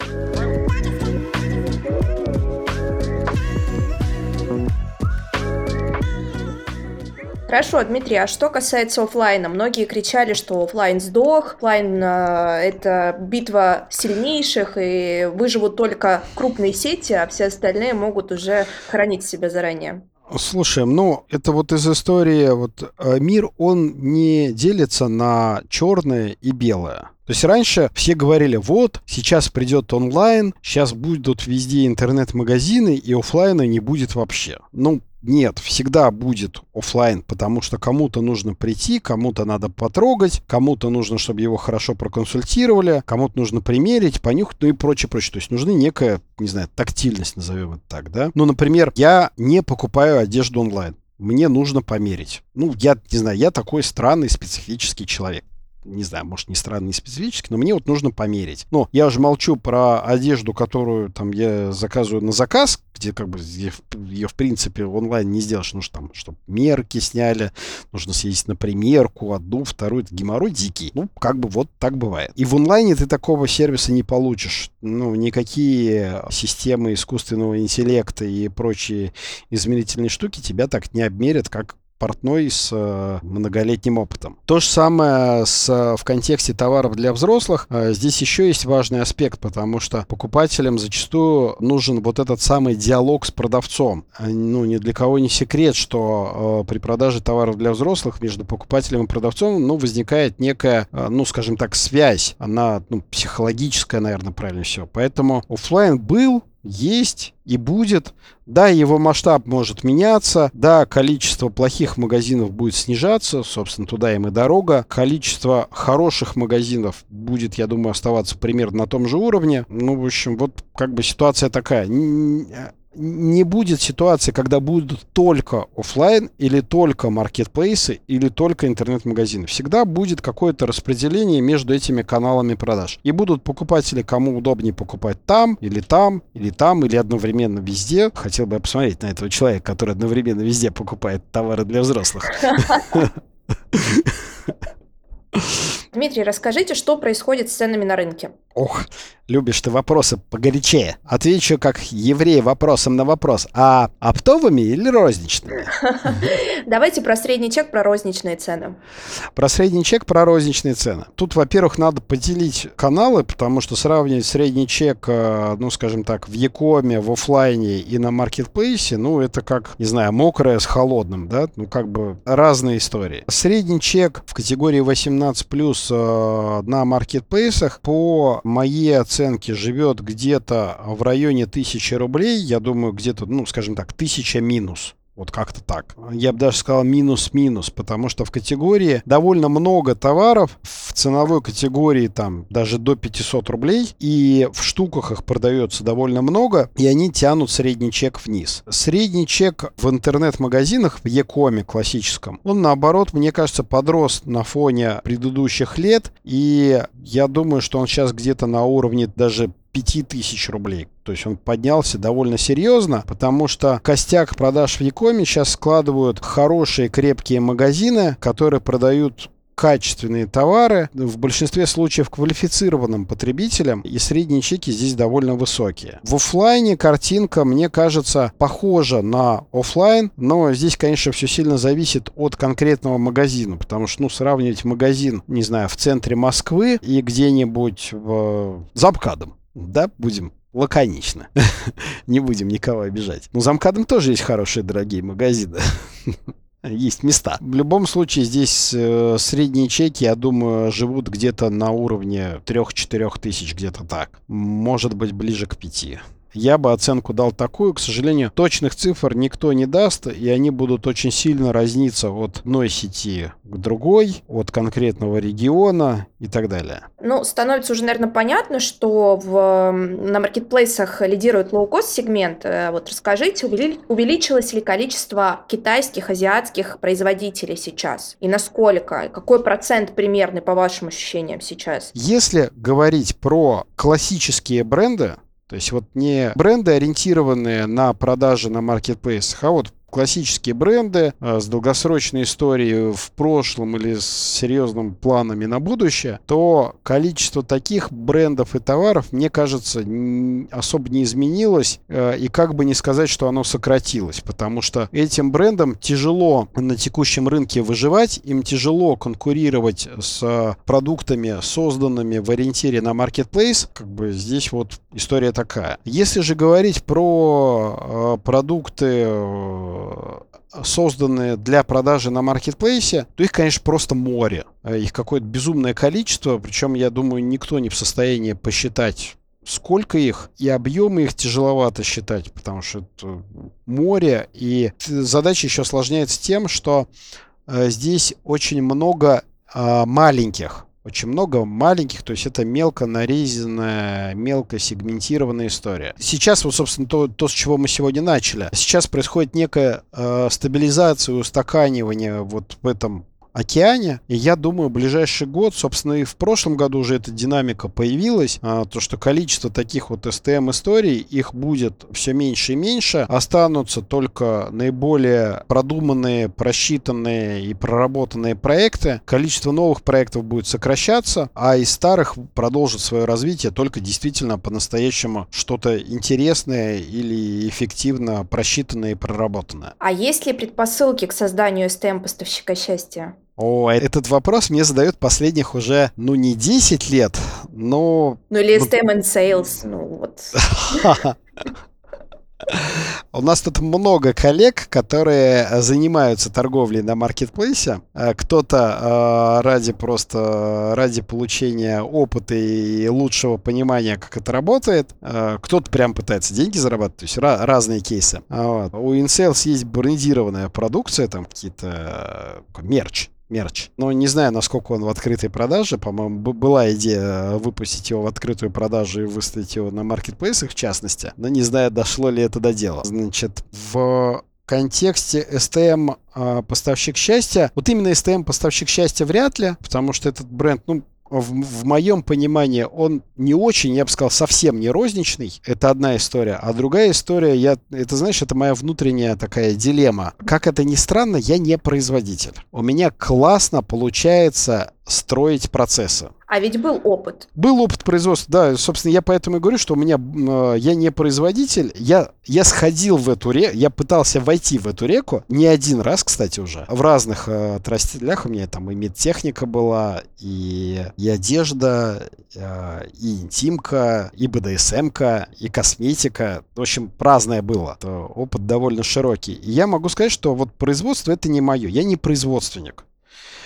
Хорошо, Дмитрий, а что касается офлайна? Многие кричали, что офлайн сдох, офлайн э, это битва сильнейших, и выживут только крупные сети, а все остальные могут уже хранить себя заранее. Слушай, ну это вот из истории, вот э, мир, он не делится на черное и белое. То есть раньше все говорили, вот, сейчас придет онлайн, сейчас будут везде интернет-магазины, и офлайна не будет вообще. Ну, нет, всегда будет офлайн, потому что кому-то нужно прийти, кому-то надо потрогать, кому-то нужно, чтобы его хорошо проконсультировали, кому-то нужно примерить, понюхать, ну и прочее, прочее. То есть нужна некая, не знаю, тактильность, назовем это так, да. Ну, например, я не покупаю одежду онлайн. Мне нужно померить. Ну, я не знаю, я такой странный специфический человек не знаю, может, не странный, не специфический, но мне вот нужно померить. Ну, я уже молчу про одежду, которую там я заказываю на заказ, где как бы ее, в принципе, онлайн не сделаешь. Нужно там, чтобы мерки сняли, нужно съездить на примерку, одну, вторую. Это геморрой дикий. Ну, как бы вот так бывает. И в онлайне ты такого сервиса не получишь. Ну, никакие системы искусственного интеллекта и прочие измерительные штуки тебя так не обмерят, как портной с э, многолетним опытом. То же самое с, в контексте товаров для взрослых. Э, здесь еще есть важный аспект, потому что покупателям зачастую нужен вот этот самый диалог с продавцом. Э, ну, ни для кого не секрет, что при продаже товаров для взрослых между покупателем и продавцом, ну, возникает некая, ну, скажем так, связь. Она, ну, психологическая, наверное, правильно все. Поэтому офлайн был, есть и будет. Да, его масштаб может меняться, да, количество плохих магазинов будет снижаться, собственно, туда им и дорога. Количество хороших магазинов будет, я думаю, оставаться примерно на том же уровне. Ну, в общем, вот как бы ситуация такая не будет ситуации, когда будут только офлайн или только маркетплейсы или только интернет-магазины. Всегда будет какое-то распределение между этими каналами продаж. И будут покупатели, кому удобнее покупать там, или там, или там, или одновременно везде. Хотел бы я посмотреть на этого человека, который одновременно везде покупает товары для взрослых. Дмитрий, расскажите, что происходит с ценами на рынке? Ох, любишь ты вопросы погорячее. Отвечу как еврей вопросом на вопрос. А оптовыми или розничными? Давайте про средний чек, про розничные цены. Про средний чек, про розничные цены. Тут, во-первых, надо поделить каналы, потому что сравнивать средний чек, э, ну, скажем так, в Якоме, в офлайне и на маркетплейсе, ну, это как, не знаю, мокрое с холодным, да? Ну, как бы разные истории. Средний чек в категории 18+, э, на маркетплейсах по моей оценке живет где-то в районе 1000 рублей. Я думаю, где-то, ну, скажем так, 1000 минус. Вот как-то так. Я бы даже сказал минус-минус, потому что в категории довольно много товаров, в ценовой категории там даже до 500 рублей, и в штуках их продается довольно много, и они тянут средний чек вниз. Средний чек в интернет-магазинах, в Якоме классическом, он наоборот, мне кажется, подрос на фоне предыдущих лет, и я думаю, что он сейчас где-то на уровне даже 5000 рублей. То есть он поднялся довольно серьезно, потому что костяк продаж в Якоме сейчас складывают хорошие крепкие магазины, которые продают качественные товары, в большинстве случаев квалифицированным потребителям, и средние чеки здесь довольно высокие. В офлайне картинка, мне кажется, похожа на офлайн, но здесь, конечно, все сильно зависит от конкретного магазина, потому что, ну, сравнивать магазин, не знаю, в центре Москвы и где-нибудь в... за МКАДом, да, будем лаконично. Не будем никого обижать. Ну, за МКАДом тоже есть хорошие дорогие магазины. есть места. В любом случае, здесь э, средние чеки, я думаю, живут где-то на уровне 3-4 тысяч, где-то так. Может быть, ближе к 5. Я бы оценку дал такую. К сожалению, точных цифр никто не даст, и они будут очень сильно разниться от одной сети к другой, от конкретного региона и так далее. Ну, становится уже, наверное, понятно, что в, на маркетплейсах лидирует лоу-кост сегмент. Э, вот расскажите, увеличилось ли количество китайских, азиатских производителей сейчас? И насколько? Какой процент примерный, по вашим ощущениям, сейчас? Если говорить про классические бренды, то есть вот не бренды, ориентированные на продажи на маркетплейсах, а вот классические бренды э, с долгосрочной историей в прошлом или с серьезными планами на будущее, то количество таких брендов и товаров, мне кажется, особо не изменилось. Э, и как бы не сказать, что оно сократилось, потому что этим брендам тяжело на текущем рынке выживать, им тяжело конкурировать с продуктами, созданными в ориентире на marketplace. Как бы здесь вот история такая. Если же говорить про э, продукты созданные для продажи на маркетплейсе, то их, конечно, просто море. Их какое-то безумное количество, причем, я думаю, никто не в состоянии посчитать сколько их, и объемы их тяжеловато считать, потому что это море, и задача еще осложняется тем, что э, здесь очень много э, маленьких очень много маленьких, то есть это мелко нарезанная, мелко сегментированная история. Сейчас вот, собственно, то, то с чего мы сегодня начали. Сейчас происходит некая э, стабилизация, устаканивание вот в этом океане. И я думаю, ближайший год, собственно, и в прошлом году уже эта динамика появилась, а, то, что количество таких вот STM-историй, их будет все меньше и меньше, останутся только наиболее продуманные, просчитанные и проработанные проекты. Количество новых проектов будет сокращаться, а из старых продолжит свое развитие только действительно по-настоящему что-то интересное или эффективно просчитанное и проработанное. А есть ли предпосылки к созданию STM-поставщика счастья? О, этот вопрос мне задают последних уже, ну, не 10 лет, но... Ну, или STEM and Sales, ну, вот. У нас тут много коллег, которые занимаются торговлей на маркетплейсе. Э, кто-то э, ради просто ради получения опыта и лучшего понимания, как это работает. Э, кто-то прям пытается деньги зарабатывать. То есть разные кейсы. Вот. У InSales есть брендированная продукция, там какие-то мерч мерч. Но не знаю, насколько он в открытой продаже. По-моему, была идея выпустить его в открытую продажу и выставить его на маркетплейсах, в частности. Но не знаю, дошло ли это до дела. Значит, в контексте STM э, поставщик счастья, вот именно STM поставщик счастья вряд ли, потому что этот бренд, ну, в, в моем понимании, он не очень, я бы сказал, совсем не розничный. Это одна история. А другая история, я, это, знаешь, это моя внутренняя такая дилемма. Как это ни странно, я не производитель. У меня классно получается строить процессы. А ведь был опыт. Был опыт производства, да. Собственно, я поэтому и говорю, что у меня э, я не производитель. Я, я сходил в эту реку, я пытался войти в эту реку не один раз, кстати, уже. В разных э, отраслях у меня там и медтехника была, и, и одежда, э, и интимка, и БДСМка, и косметика. В общем, разное было. Это опыт довольно широкий. И я могу сказать, что вот производство это не мое. Я не производственник.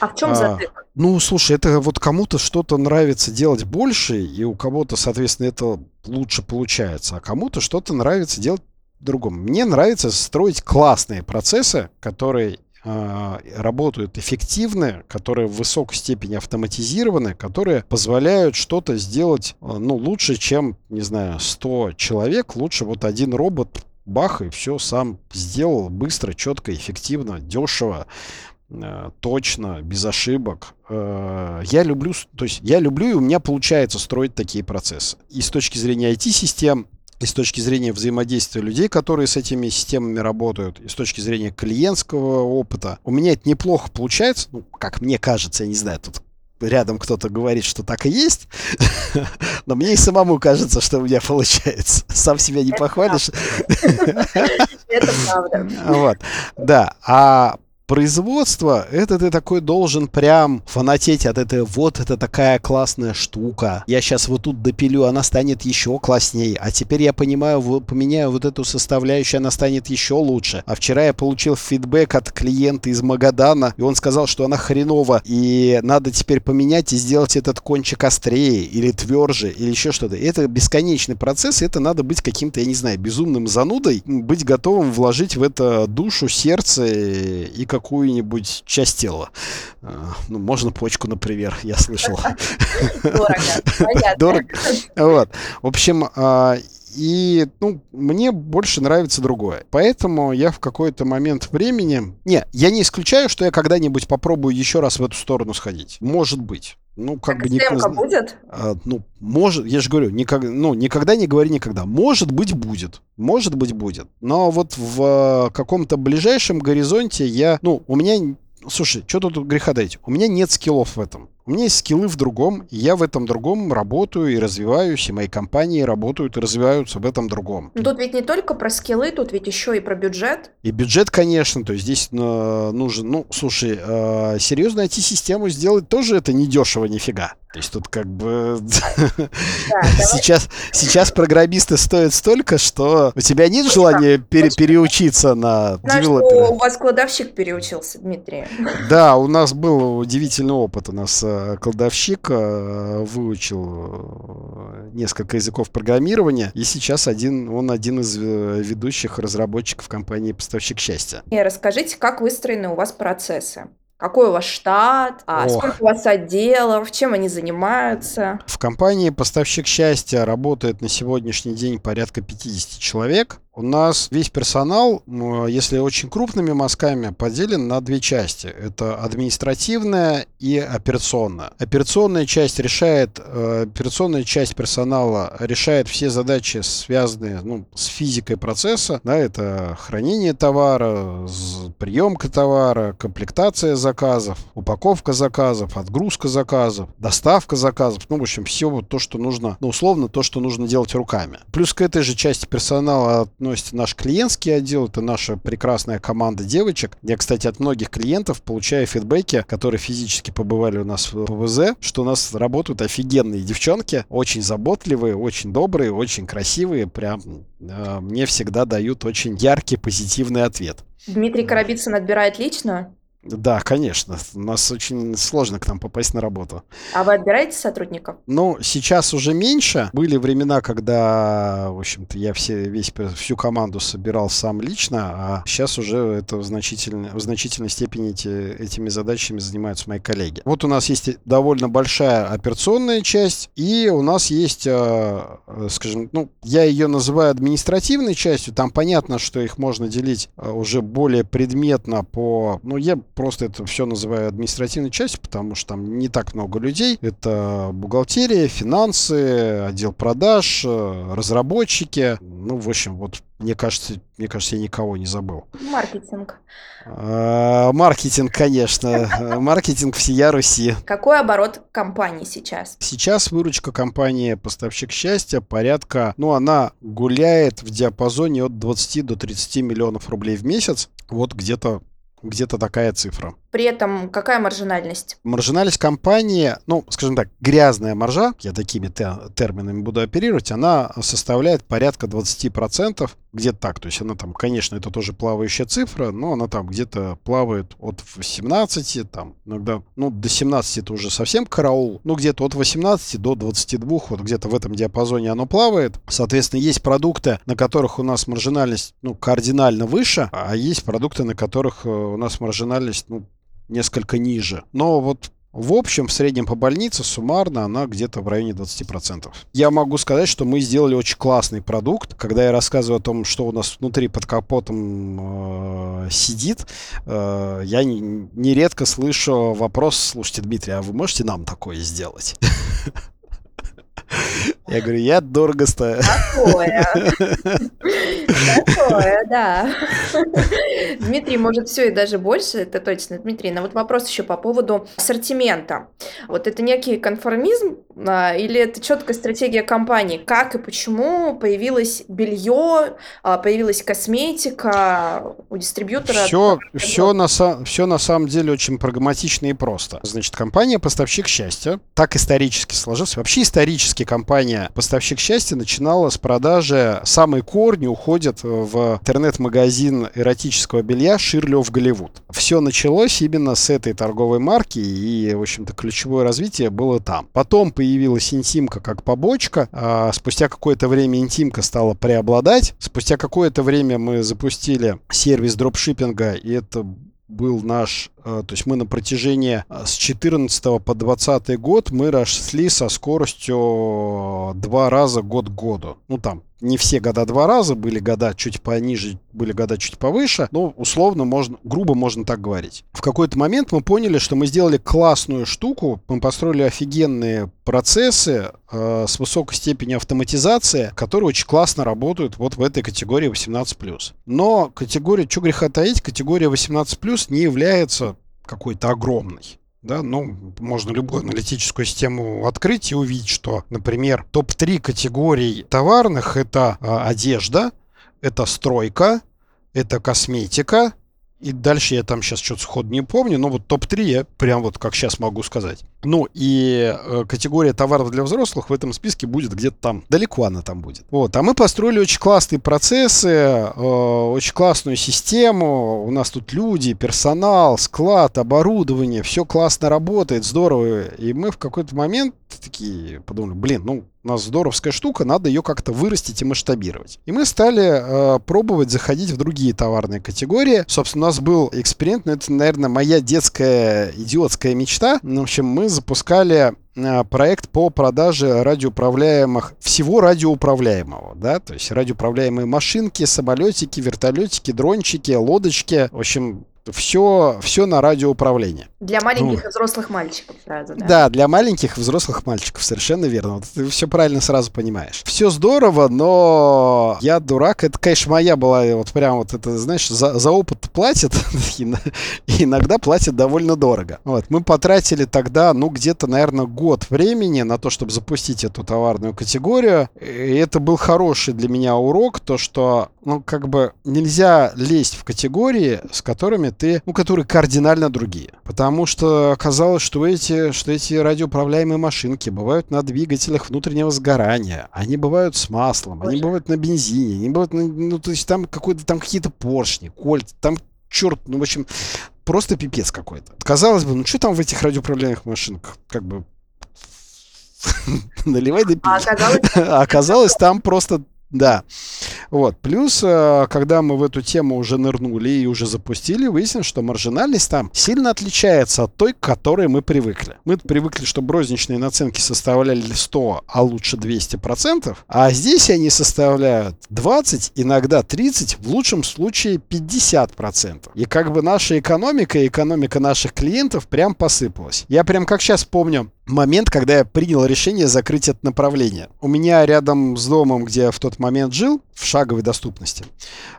А в чем затык? А, ну, слушай, это вот кому-то что-то нравится делать больше, и у кого-то, соответственно, это лучше получается, а кому-то что-то нравится делать другому. Мне нравится строить классные процессы, которые э, работают эффективно, которые в высокой степени автоматизированы, которые позволяют что-то сделать, э, ну, лучше, чем, не знаю, 100 человек, лучше вот один робот бах, и все сам сделал быстро, четко, эффективно, дешево. Э, точно, без ошибок. Э, я люблю, то есть я люблю, и у меня получается строить такие процессы. И с точки зрения IT-систем, и с точки зрения взаимодействия людей, которые с этими системами работают, и с точки зрения клиентского опыта, у меня это неплохо получается, ну, как мне кажется, я не знаю, тут рядом кто-то говорит, что так и есть, но мне и самому кажется, что у меня получается. Сам себя не похвалишь. Это правда. Вот, да. А Производство, это ты такой должен прям фанатеть от этой, вот это такая классная штука. Я сейчас вот тут допилю, она станет еще класснее. А теперь я понимаю, поменяю вот эту составляющую, она станет еще лучше. А вчера я получил фидбэк от клиента из Магадана, и он сказал, что она хренова, и надо теперь поменять и сделать этот кончик острее, или тверже, или еще что-то. Это бесконечный процесс, это надо быть каким-то, я не знаю, безумным занудой, быть готовым вложить в это душу, сердце и какую-нибудь часть тела. А, ну, можно почку, например, я слышал. Дорого. Дорого. Вот. В общем, а, и, ну, мне больше нравится другое. Поэтому я в какой-то момент времени... Не, я не исключаю, что я когда-нибудь попробую еще раз в эту сторону сходить. Может быть. Ну, как Так бы никто будет? А, ну, может, я же говорю, никак, ну, никогда не говори никогда. Может быть, будет. Может быть, будет. Но вот в э, каком-то ближайшем горизонте я, ну, у меня, слушай, что тут греха таить? У меня нет скиллов в этом. У меня есть скиллы в другом, и я в этом другом работаю и развиваюсь, и мои компании работают и развиваются в этом другом. Ну, Тут ведь не только про скиллы, тут ведь еще и про бюджет. И бюджет, конечно, то есть здесь э, нужен, ну, слушай, э, серьезно IT-систему сделать тоже это не дешево нифига. То есть тут как бы Да, сейчас, сейчас программисты стоят столько, что у тебя нет желания пере- переучиться на Знаю, что девелопера? у вас кладовщик переучился, Дмитрий. Да, у нас был удивительный опыт. У нас э, кладовщик э, выучил э, несколько языков программирования, и сейчас один, он один из ведущих разработчиков компании «Поставщик счастья». И расскажите, как выстроены у вас процессы? Какой у вас штат? А Ох. сколько у вас отделов? Чем они занимаются? В компании «Поставщик счастья» работает на сегодняшний день порядка 50 человек. У нас весь персонал, м, если очень крупными мазками, поделен на две части. Это административная и операционная. Операционная часть решает, э, операционная часть персонала решает все задачи, связанные ну, с физикой процесса. Да, это хранение товара, приемка товара, комплектация заказов, упаковка заказов, отгрузка заказов, доставка заказов. Ну, в общем, все то, что нужно, ну, условно, то, что нужно делать руками. Плюс к этой же части персонала относится наш клиентский отдел. Это наша прекрасная команда девочек. Я, кстати, от многих клиентов получаю фидбэки, которые физически побывали у нас в ПВЗ, что у нас работают офигенные девчонки, очень заботливые, очень добрые, очень красивые. Прям э, мне всегда дают очень яркий, позитивный ответ. Дмитрий Коробицын отбирает лично? Да, конечно. У нас очень сложно к нам попасть на работу. А вы отбираете сотрудников? Ну, сейчас уже меньше. Были времена, когда, в общем-то, я все, весь, всю команду собирал сам лично, а сейчас уже это в значительной, в значительной степени эти, этими задачами занимаются мои коллеги. Вот у нас есть довольно большая операционная часть, и у нас есть, э, э, скажем, ну, я ее называю административной частью. Там понятно, что их можно делить э, уже более предметно по... Ну, я просто это все называю административной частью, потому что там не так много людей. Это бухгалтерия, финансы, отдел продаж, э, разработчики. Ну, в общем, вот мне кажется, мне кажется, я никого не забыл. Маркетинг. А, Маркетинг, конечно. Маркетинг всея Руси. Какой оборот компании сейчас? Сейчас выручка компании «Поставщик счастья» порядка, ну, она гуляет в диапазоне от 20 до 30 миллионов рублей в месяц. Вот где-то где-то такая цифра. При этом какая маржинальность? Маржинальность компании, ну, скажем так, грязная маржа, я такими те- терминами буду оперировать, она составляет порядка 20%, где-то так. То есть она там, конечно, это тоже плавающая цифра, но она там где-то плавает от 18, там иногда, ну, до 17 это уже совсем караул, ну, где-то от 18 до 22, вот где-то в этом диапазоне оно плавает. Соответственно, есть продукты, на которых у нас маржинальность, ну, кардинально выше, а есть продукты, на которых э, у нас маржинальность, ну, несколько ниже. Но вот в общем, в среднем по больнице суммарно она где-то в районе 20%. Я могу сказать, что мы сделали очень классный продукт. Когда я рассказываю о том, что у нас внутри под капотом э, сидит, э, я не- нередко слышу вопрос, слушайте, Дмитрий, а вы можете нам такое сделать? Я говорю, я дорого стою. Такое. Такое, да. Дмитрий может все и даже больше, это точно, Дмитрий. Но вот вопрос еще по поводу ассортимента. Вот это некий конформизм а, или это четкая стратегия компании? Как и почему появилось белье, а, появилась косметика у дистрибьютора? Все, все, на, все на самом деле очень прагматично и просто. Значит, компания поставщик счастья, так исторически сложилось. Вообще исторически компания поставщик счастья начинала с продажи, самые корни уходят в интернет-магазин эротического белья Ширлев Голливуд. Все началось именно с этой торговой марки и, в общем-то, ключевое развитие было там. Потом появилась интимка как побочка, а спустя какое-то время интимка стала преобладать. Спустя какое-то время мы запустили сервис дропшиппинга, и это был наш, э, то есть мы на протяжении э, с 14 по 20 год мы росли со скоростью два раза год к году. Ну там не все года два раза, были года чуть пониже, были года чуть повыше, но условно можно, грубо можно так говорить. В какой-то момент мы поняли, что мы сделали классную штуку, мы построили офигенные процессы э, с высокой степенью автоматизации, которые очень классно работают вот в этой категории 18+. Но категория, что греха таить, категория 18+, не является какой-то огромной да, ну, можно любую аналитическую систему открыть и увидеть, что, например, топ-3 категорий товарных — это э, одежда, это стройка, это косметика, и дальше я там сейчас что-то сход не помню, но вот топ-3 я прям вот как сейчас могу сказать. Ну и э, категория товаров для взрослых в этом списке будет где-то там. Далеко она там будет. Вот. А мы построили очень классные процессы, э, очень классную систему. У нас тут люди, персонал, склад, оборудование. Все классно работает, здорово. И мы в какой-то момент такие подумали, блин, ну у нас здоровская штука, надо ее как-то вырастить и масштабировать. И мы стали э, пробовать заходить в другие товарные категории. Собственно, у нас был эксперимент, но это, наверное, моя детская идиотская мечта. Ну, в общем, мы запускали э, проект по продаже радиоуправляемых, всего радиоуправляемого, да, то есть радиоуправляемые машинки, самолетики, вертолетики, дрончики, лодочки, в общем, все, все на радиоуправление. Для маленьких ну, и взрослых мальчиков сразу, да? Да, для маленьких и взрослых мальчиков, совершенно верно. Вот ты все правильно сразу понимаешь. Все здорово, но я дурак. Это, конечно, моя была вот прям вот это, знаешь, за, за опыт платят, и иногда платят довольно дорого. Вот, мы потратили тогда, ну, где-то, наверное, год времени на то, чтобы запустить эту товарную категорию. И это был хороший для меня урок, то, что, ну, как бы нельзя лезть в категории, с которыми ты, ну, которые кардинально другие. Потому что оказалось, что эти, что эти радиоуправляемые машинки бывают на двигателях внутреннего сгорания, они бывают с маслом, они бывают на бензине, они бывают, на, ну, то есть там какой-то, там какие-то поршни, кольт, там черт, ну, в общем, просто пипец какой-то. Казалось бы, ну, что там в этих радиоуправляемых машинках? Как бы наливай да. А оказалось... оказалось, там просто да. Вот. Плюс, э, когда мы в эту тему уже нырнули и уже запустили, выяснилось, что маржинальность там сильно отличается от той, к которой мы привыкли. Мы привыкли, что розничные наценки составляли 100, а лучше 200%, а здесь они составляют 20, иногда 30, в лучшем случае 50%. И как бы наша экономика и экономика наших клиентов прям посыпалась. Я прям как сейчас помню, момент, когда я принял решение закрыть это направление. У меня рядом с домом, где я в тот момент жил, в шаговой доступности,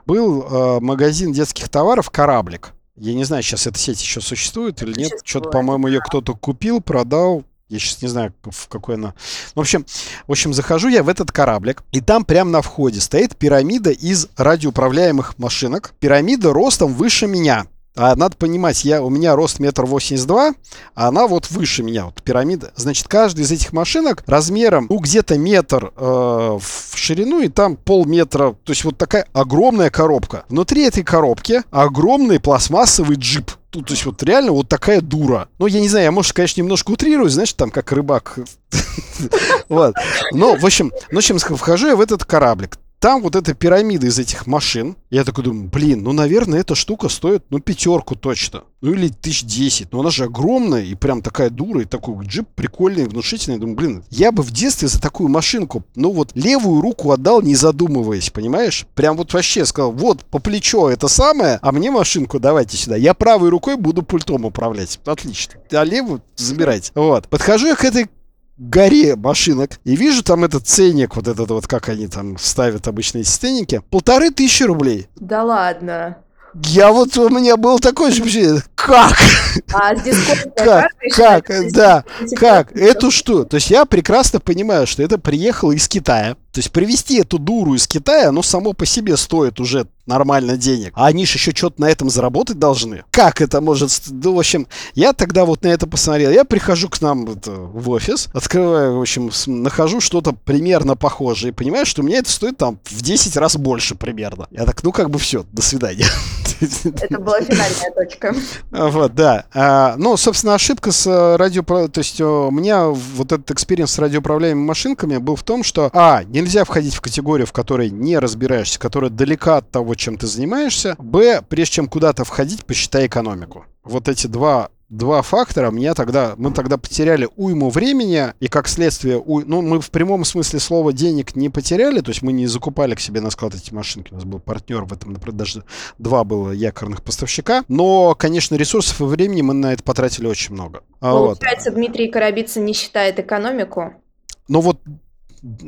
был э, магазин детских товаров «Кораблик». Я не знаю, сейчас эта сеть еще существует или нет. Что-то, по-моему, ее кто-то купил, продал. Я сейчас не знаю, в какой она... В общем, в общем, захожу я в этот кораблик, и там прямо на входе стоит пирамида из радиоуправляемых машинок. Пирамида ростом выше меня. А надо понимать, я, у меня рост метр восемьдесят два, а она вот выше меня, вот пирамида. Значит, каждая из этих машинок размером, ну, где-то метр э, в ширину и там полметра. То есть вот такая огромная коробка. Внутри этой коробки огромный пластмассовый джип. Тут, то есть вот реально вот такая дура. Ну, я не знаю, я, может, конечно, немножко утрирую, знаешь, там как рыбак. Вот. Но, в общем, в общем, вхожу я в этот кораблик. Там вот эта пирамида из этих машин. Я такой думаю, блин, ну, наверное, эта штука стоит, ну, пятерку точно. Ну, или тысяч десять. Но она же огромная и прям такая дура, и такой джип прикольный, внушительный. Думаю, блин, я бы в детстве за такую машинку, ну, вот левую руку отдал, не задумываясь, понимаешь? Прям вот вообще сказал, вот, по плечо это самое, а мне машинку давайте сюда. Я правой рукой буду пультом управлять. Отлично. А левую забирайте. Вот. Подхожу я к этой горе машинок и вижу там этот ценник, вот этот вот, как они там ставят обычно эти ценники, полторы тысячи рублей. Да ладно. Я вот, у меня был такой же впечатление, как? А Как? Как? Да. 10%. Как? Эту что? То есть я прекрасно понимаю, что это приехало из Китая. То есть привезти эту дуру из Китая, оно само по себе стоит уже нормально денег. А они же еще что-то на этом заработать должны. Как это может... Ну, в общем, я тогда вот на это посмотрел. Я прихожу к нам вот, э, в офис, открываю, в общем, нахожу что-то примерно похожее. И понимаю, что у меня это стоит там в 10 раз больше примерно. Я так, ну как бы все, до свидания. Это была финальная точка. А, Вот, да. А, ну, собственно, ошибка с э, радиопро... То есть э, у меня вот этот experience с радиоуправляемыми машинками был в том, что, а, нельзя входить в категорию, в которой не разбираешься, которая далека от того, чем ты занимаешься. Б, прежде чем куда-то входить, посчитай экономику. Вот эти два Два фактора меня тогда, мы тогда потеряли уйму времени, и как следствие, уй- ну, мы в прямом смысле слова денег не потеряли, то есть мы не закупали к себе на склад эти машинки, у нас был партнер в этом, например, даже два было якорных поставщика, но, конечно, ресурсов и времени мы на это потратили очень много. А вот. Получается, Дмитрий Коробицын не считает экономику. Но вот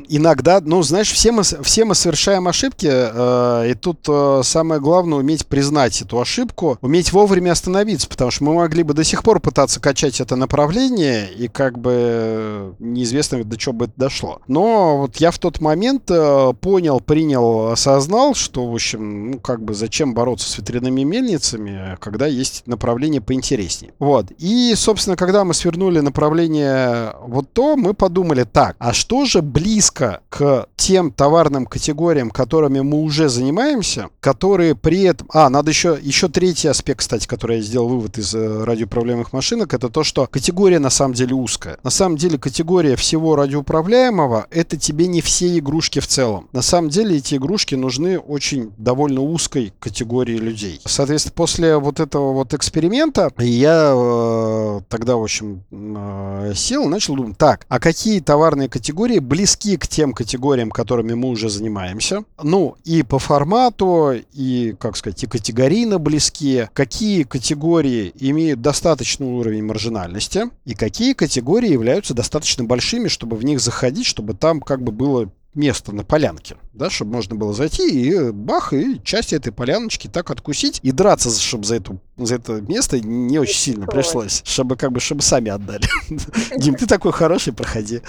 иногда, ну, знаешь, все мы, все мы совершаем ошибки, э, и тут э, самое главное уметь признать эту ошибку, уметь вовремя остановиться, потому что мы могли бы до сих пор пытаться качать это направление, и как бы э, неизвестно, до чего бы это дошло. Но вот я в тот момент э, понял, принял, осознал, что, в общем, ну, как бы зачем бороться с ветряными мельницами, когда есть направление поинтереснее. Вот. И, собственно, когда мы свернули направление вот то, мы подумали так, а что же близко к тем товарным категориям, которыми мы уже занимаемся, которые при этом... А, надо еще, еще третий аспект, кстати, который я сделал вывод из э, радиоуправляемых машинок, это то, что категория на самом деле узкая. На самом деле категория всего радиоуправляемого это тебе не все игрушки в целом. На самом деле эти игрушки нужны очень довольно узкой категории людей. Соответственно, после вот этого вот эксперимента я э, тогда, в общем, э, сел и начал думать, так, а какие товарные категории близки к тем категориям, которыми мы уже занимаемся? Ну, и по формату, и, как сказать, и категорийно близки. Какие категории имеют достаточный уровень маржинальности, и какие категории являются достаточно большими, чтобы в них заходить, чтобы там как бы было место на полянке, да, чтобы можно было зайти и э, бах, и часть этой поляночки так откусить и драться, чтобы за, эту, за это место не очень сильно пришлось, чтобы как бы, чтобы сами отдали. Дим, ты такой хороший, проходи.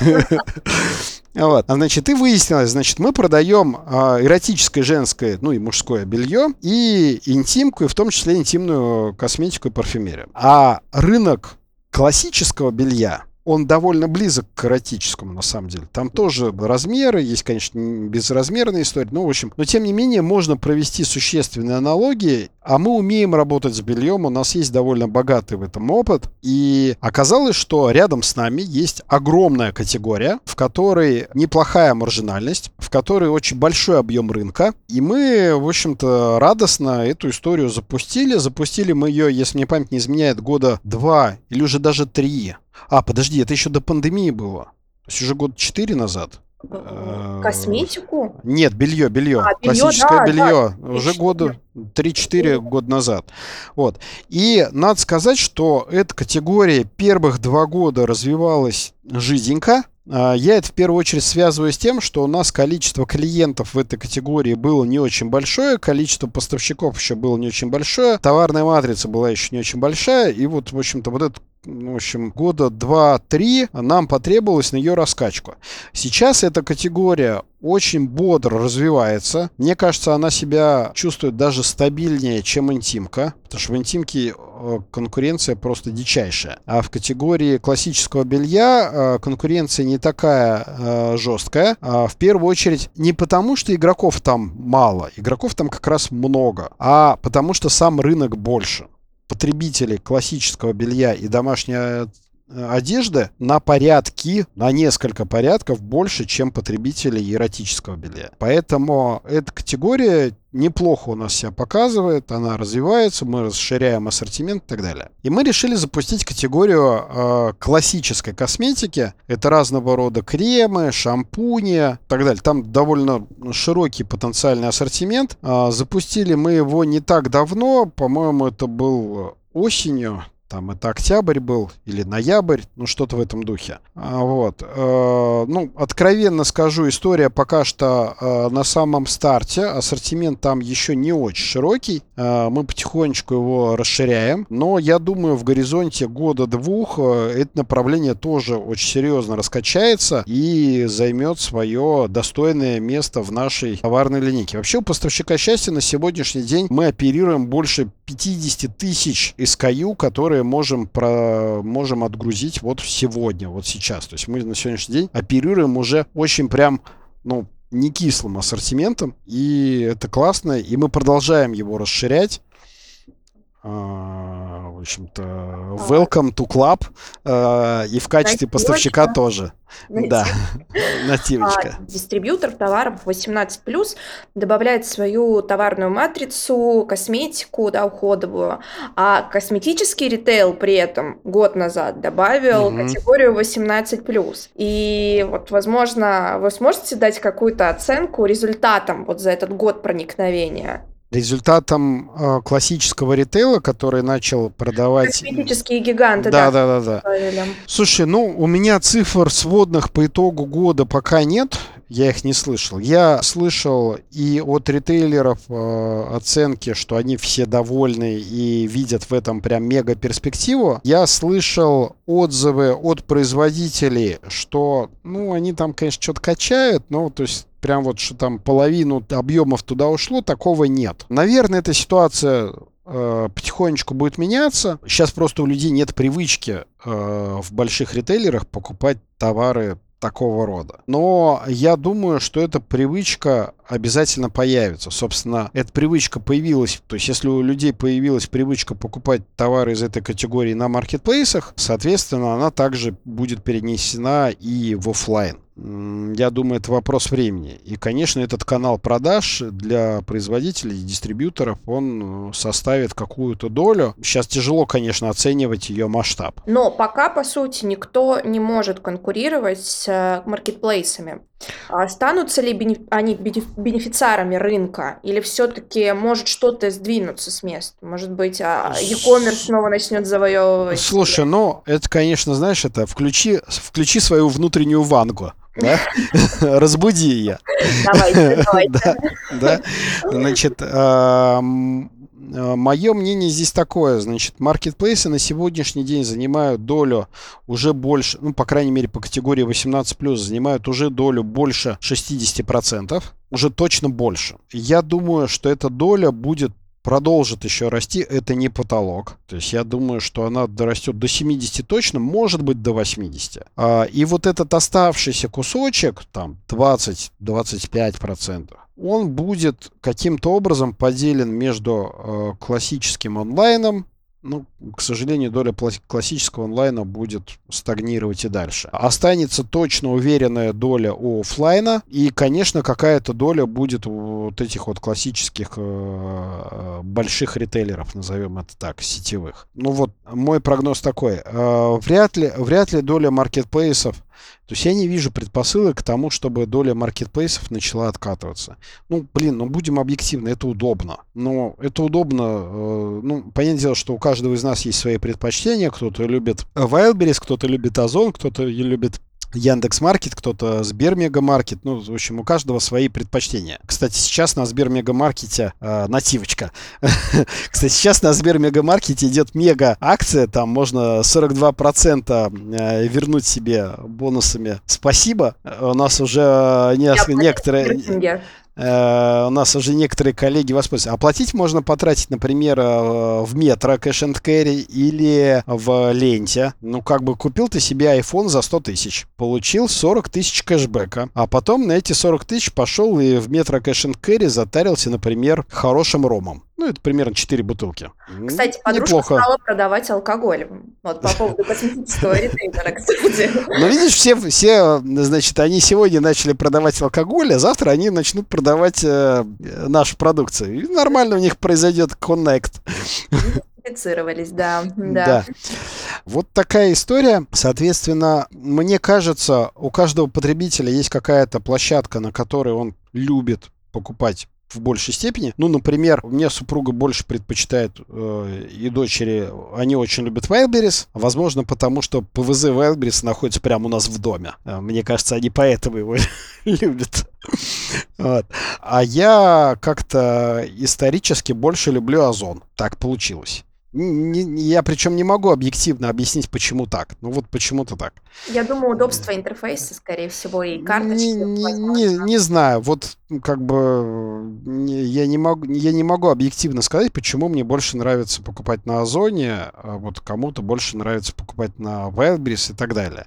Вот. А значит, и выяснилось, значит, мы продаем а, эротическое, женское, ну и мужское белье, и интимку, и в том числе интимную косметику и парфюмерию. А рынок классического белья, он довольно близок к эротическому, на самом деле. Там тоже размеры, есть, конечно, безразмерная история, но, в общем, но тем не менее можно провести существенные аналогии, а мы умеем работать с бельем, у нас есть довольно богатый в этом опыт, и оказалось, что рядом с нами есть огромная категория, в которой неплохая маржинальность, в которой очень большой объем рынка, и мы, в общем-то, радостно эту историю запустили. Запустили мы ее, если мне память не изменяет, года два или уже даже три. А, подожди, это еще до пандемии было. То есть уже год четыре назад. Э, Косметику? Нет, белье, белье. А, белье, Классическое да, белье. да. Уже года 3-4 года назад. Вот. И надо сказать, что эта категория первых два года развивалась жиденько. А, Я это в первую очередь связываю с тем, что у нас количество клиентов в этой категории было не очень большое, количество поставщиков еще было не очень большое, товарная матрица была еще не очень большая, и вот, в общем-то, вот этот в общем, года 2-3 нам потребовалось на ее раскачку. Сейчас эта категория очень бодро развивается. Мне кажется, она себя чувствует даже стабильнее, чем интимка, потому что в интимке э, конкуренция просто дичайшая. А в категории классического белья э, конкуренция не такая э, жесткая. А в первую очередь не потому, что игроков там мало, игроков там как раз много, а потому что сам рынок больше потребителей классического белья и домашней э, одежды на порядки, на несколько порядков больше, чем потребителей эротического белья. Поэтому эта категория неплохо у нас себя показывает, она развивается, мы расширяем ассортимент и так далее. И мы решили запустить категорию э, классической косметики. Это разного рода кремы, шампуни и так далее. Там довольно широкий потенциальный ассортимент. А, запустили мы его не так давно, по-моему, это был осенью там это октябрь был или ноябрь, ну что-то в этом духе. А, вот. Э, ну, откровенно скажу, история пока что э, на самом старте, ассортимент там еще не очень широкий, э, мы потихонечку его расширяем, но я думаю, в горизонте года-двух это направление тоже очень серьезно раскачается и займет свое достойное место в нашей товарной линейке. Вообще у поставщика счастья на сегодняшний день мы оперируем больше 50 тысяч SKU, которые можем, про, можем отгрузить вот сегодня, вот сейчас. То есть мы на сегодняшний день оперируем уже очень прям, ну, не кислым ассортиментом, и это классно, и мы продолжаем его расширять. А, в общем-то, welcome to club. А, и в качестве Нативочка. поставщика тоже. Натив. Да, нативочка. А, дистрибьютор товаров 18+, добавляет свою товарную матрицу, косметику, да, уходовую. А косметический ритейл при этом год назад добавил угу. категорию 18+. И вот, возможно, вы сможете дать какую-то оценку результатам вот за этот год проникновения? Результатом э, классического ритейла, который начал продавать... Косметические гиганты, да. Да, да, да. Слушай, ну, у меня цифр сводных по итогу года пока нет, я их не слышал. Я слышал и от ритейлеров э, оценки, что они все довольны и видят в этом прям мега перспективу. Я слышал отзывы от производителей, что, ну, они там, конечно, что-то качают, но, то есть, прям вот, что там половину объемов туда ушло, такого нет. Наверное, эта ситуация э, потихонечку будет меняться. Сейчас просто у людей нет привычки э, в больших ритейлерах покупать товары такого рода. Но я думаю, что эта привычка обязательно появится. Собственно, эта привычка появилась, то есть если у людей появилась привычка покупать товары из этой категории на маркетплейсах, соответственно, она также будет перенесена и в офлайн. Я думаю, это вопрос времени. И, конечно, этот канал продаж для производителей и дистрибьюторов, он э, составит какую-то долю. Сейчас тяжело, конечно, оценивать ее масштаб. Но пока, по сути, никто не может конкурировать с э, маркетплейсами. А останутся ли они бенефициарами рынка? Или все-таки может что-то сдвинуться с места? Может быть, а, e-commerce снова начнет завоевывать? Слушай, ну, это, конечно, знаешь, это включи, включи свою внутреннюю вангу. Да? Разбуди ее. Давайте, давайте. Да, значит, Мое мнение здесь такое, значит, маркетплейсы на сегодняшний день занимают долю уже больше, ну, по крайней мере, по категории 18+, занимают уже долю больше 60%, уже точно больше. Я думаю, что эта доля будет продолжит еще расти, это не потолок. То есть я думаю, что она дорастет до 70 точно, может быть до 80. А, и вот этот оставшийся кусочек, там 20-25%, он будет каким-то образом поделен между э, классическим онлайном, ну, к сожалению, доля классического онлайна будет стагнировать и дальше. Останется точно уверенная доля у офлайна, и, конечно, какая-то доля будет у вот этих вот классических э, больших ритейлеров, назовем это так, сетевых. Ну вот, мой прогноз такой. Э, вряд ли, вряд ли доля маркетплейсов то есть я не вижу предпосылок к тому, чтобы доля маркетплейсов начала откатываться. Ну, блин, ну будем объективны, это удобно. Но это удобно, э, ну, понятное дело, что у каждого из нас есть свои предпочтения. Кто-то любит Wildberries, кто-то любит Озон, кто-то любит Яндекс Маркет, кто-то Сбер Мегамаркет. Ну, в общем, у каждого свои предпочтения. Кстати, сейчас на Сбер Мегамаркете э, нативочка. Кстати, сейчас на Сбер Мегамаркете идет мега акция. Там можно 42% э, вернуть себе бонусами. Спасибо. У нас уже несколько, некоторые... Э, у нас уже некоторые коллеги воспользуются. Оплатить можно потратить, например, э, в метро кэш and carry или в ленте. Ну, как бы купил ты себе iPhone за 100 тысяч, получил 40 тысяч кэшбэка, а потом на эти 40 тысяч пошел и в метро кэш and carry затарился, например, хорошим ромом. Ну, это примерно 4 бутылки. Кстати, подружка Неплохо. стала продавать алкоголь. Вот по поводу косметического ритейнера, кстати. Ну, видишь, все, все, значит, они сегодня начали продавать алкоголь, а завтра они начнут продавать э, нашу продукцию. И нормально у них произойдет коннект. Идентифицировались, да, да. Да. Вот такая история. Соответственно, мне кажется, у каждого потребителя есть какая-то площадка, на которой он любит покупать в большей степени. Ну, например, мне супруга больше предпочитает э, и дочери, они очень любят Wildberries, возможно, потому что ПВЗ Wildberries находится прямо у нас в доме. Э, мне кажется, они поэтому его любят. Вот. А я как-то исторически больше люблю Озон. Так получилось. Не, я причем не могу объективно объяснить, почему так. Ну вот почему-то так. Я думаю, удобство интерфейса, скорее всего, и карточки. Не, не, не, не знаю, вот как бы не, я, не могу, я не могу объективно сказать, почему мне больше нравится покупать на Озоне, а вот кому-то больше нравится покупать на Wildberries и так далее.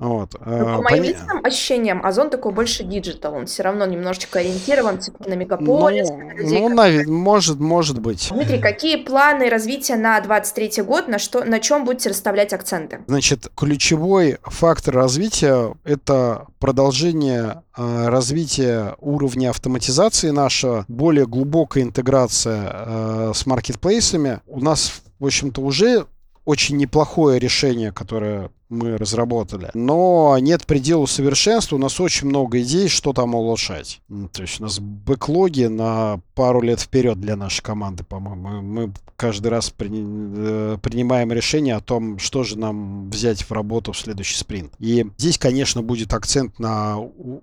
Вот. Ну, по моим Пони... личным ощущениям, Озон такой больше digital, он все равно немножечко ориентирован типа, на мегаполис. Ну, на людей, ну как... может, может быть. Дмитрий, какие планы развития на 23 год, на, что, на чем будете расставлять акценты? Значит, ключевой фактор развития – это продолжение э, развития уровня автоматизации нашего, более глубокая интеграция э, с маркетплейсами. У нас, в общем-то, уже очень неплохое решение, которое мы разработали. Но нет предела совершенства. У нас очень много идей, что там улучшать. То есть у нас бэклоги на пару лет вперед для нашей команды, по-моему. Мы каждый раз при, э, принимаем решение о том, что же нам взять в работу в следующий спринт. И здесь, конечно, будет акцент на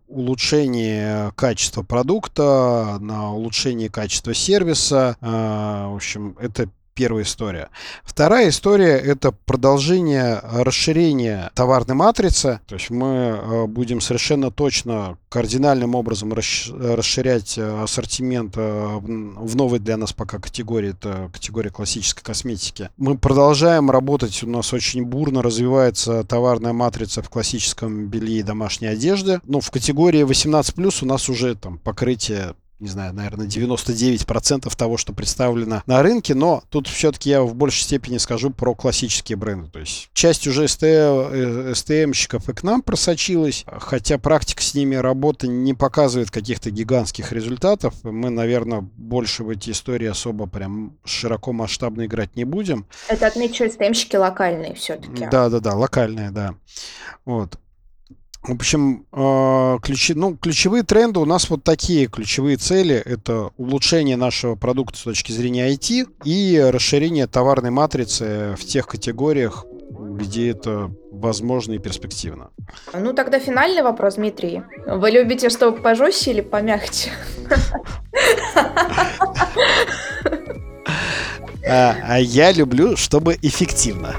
улучшение качества продукта, на улучшение качества сервиса. Э, в общем, это первая история. Вторая история — это продолжение расширения товарной матрицы. То есть мы э, будем совершенно точно кардинальным образом расширять э, ассортимент э, в новой для нас пока категории, это категория классической косметики. Мы продолжаем работать, у нас очень бурно развивается товарная матрица в классическом белье и домашней одежде. Ну, в категории 18+, у нас уже там покрытие не знаю, наверное, 99% того, что представлено на рынке, но тут все-таки я в большей степени скажу про классические бренды. То есть часть уже STM-щиков э, и к нам просочилась, хотя практика с ними работы не показывает каких-то гигантских результатов. Мы, наверное, больше в эти истории особо прям широко масштабно играть не будем. Это отмечу, STM-щики локальные все-таки. Да-да-да, локальные, да. Вот. В общем, э, ключи, ну, ключевые тренды у нас вот такие. Ключевые цели — это улучшение нашего продукта с точки зрения IT и расширение товарной матрицы в тех категориях, где это возможно и перспективно. Ну, тогда финальный вопрос, Дмитрий. Вы любите, чтобы пожестче или помягче? А, а я люблю, чтобы эффективно.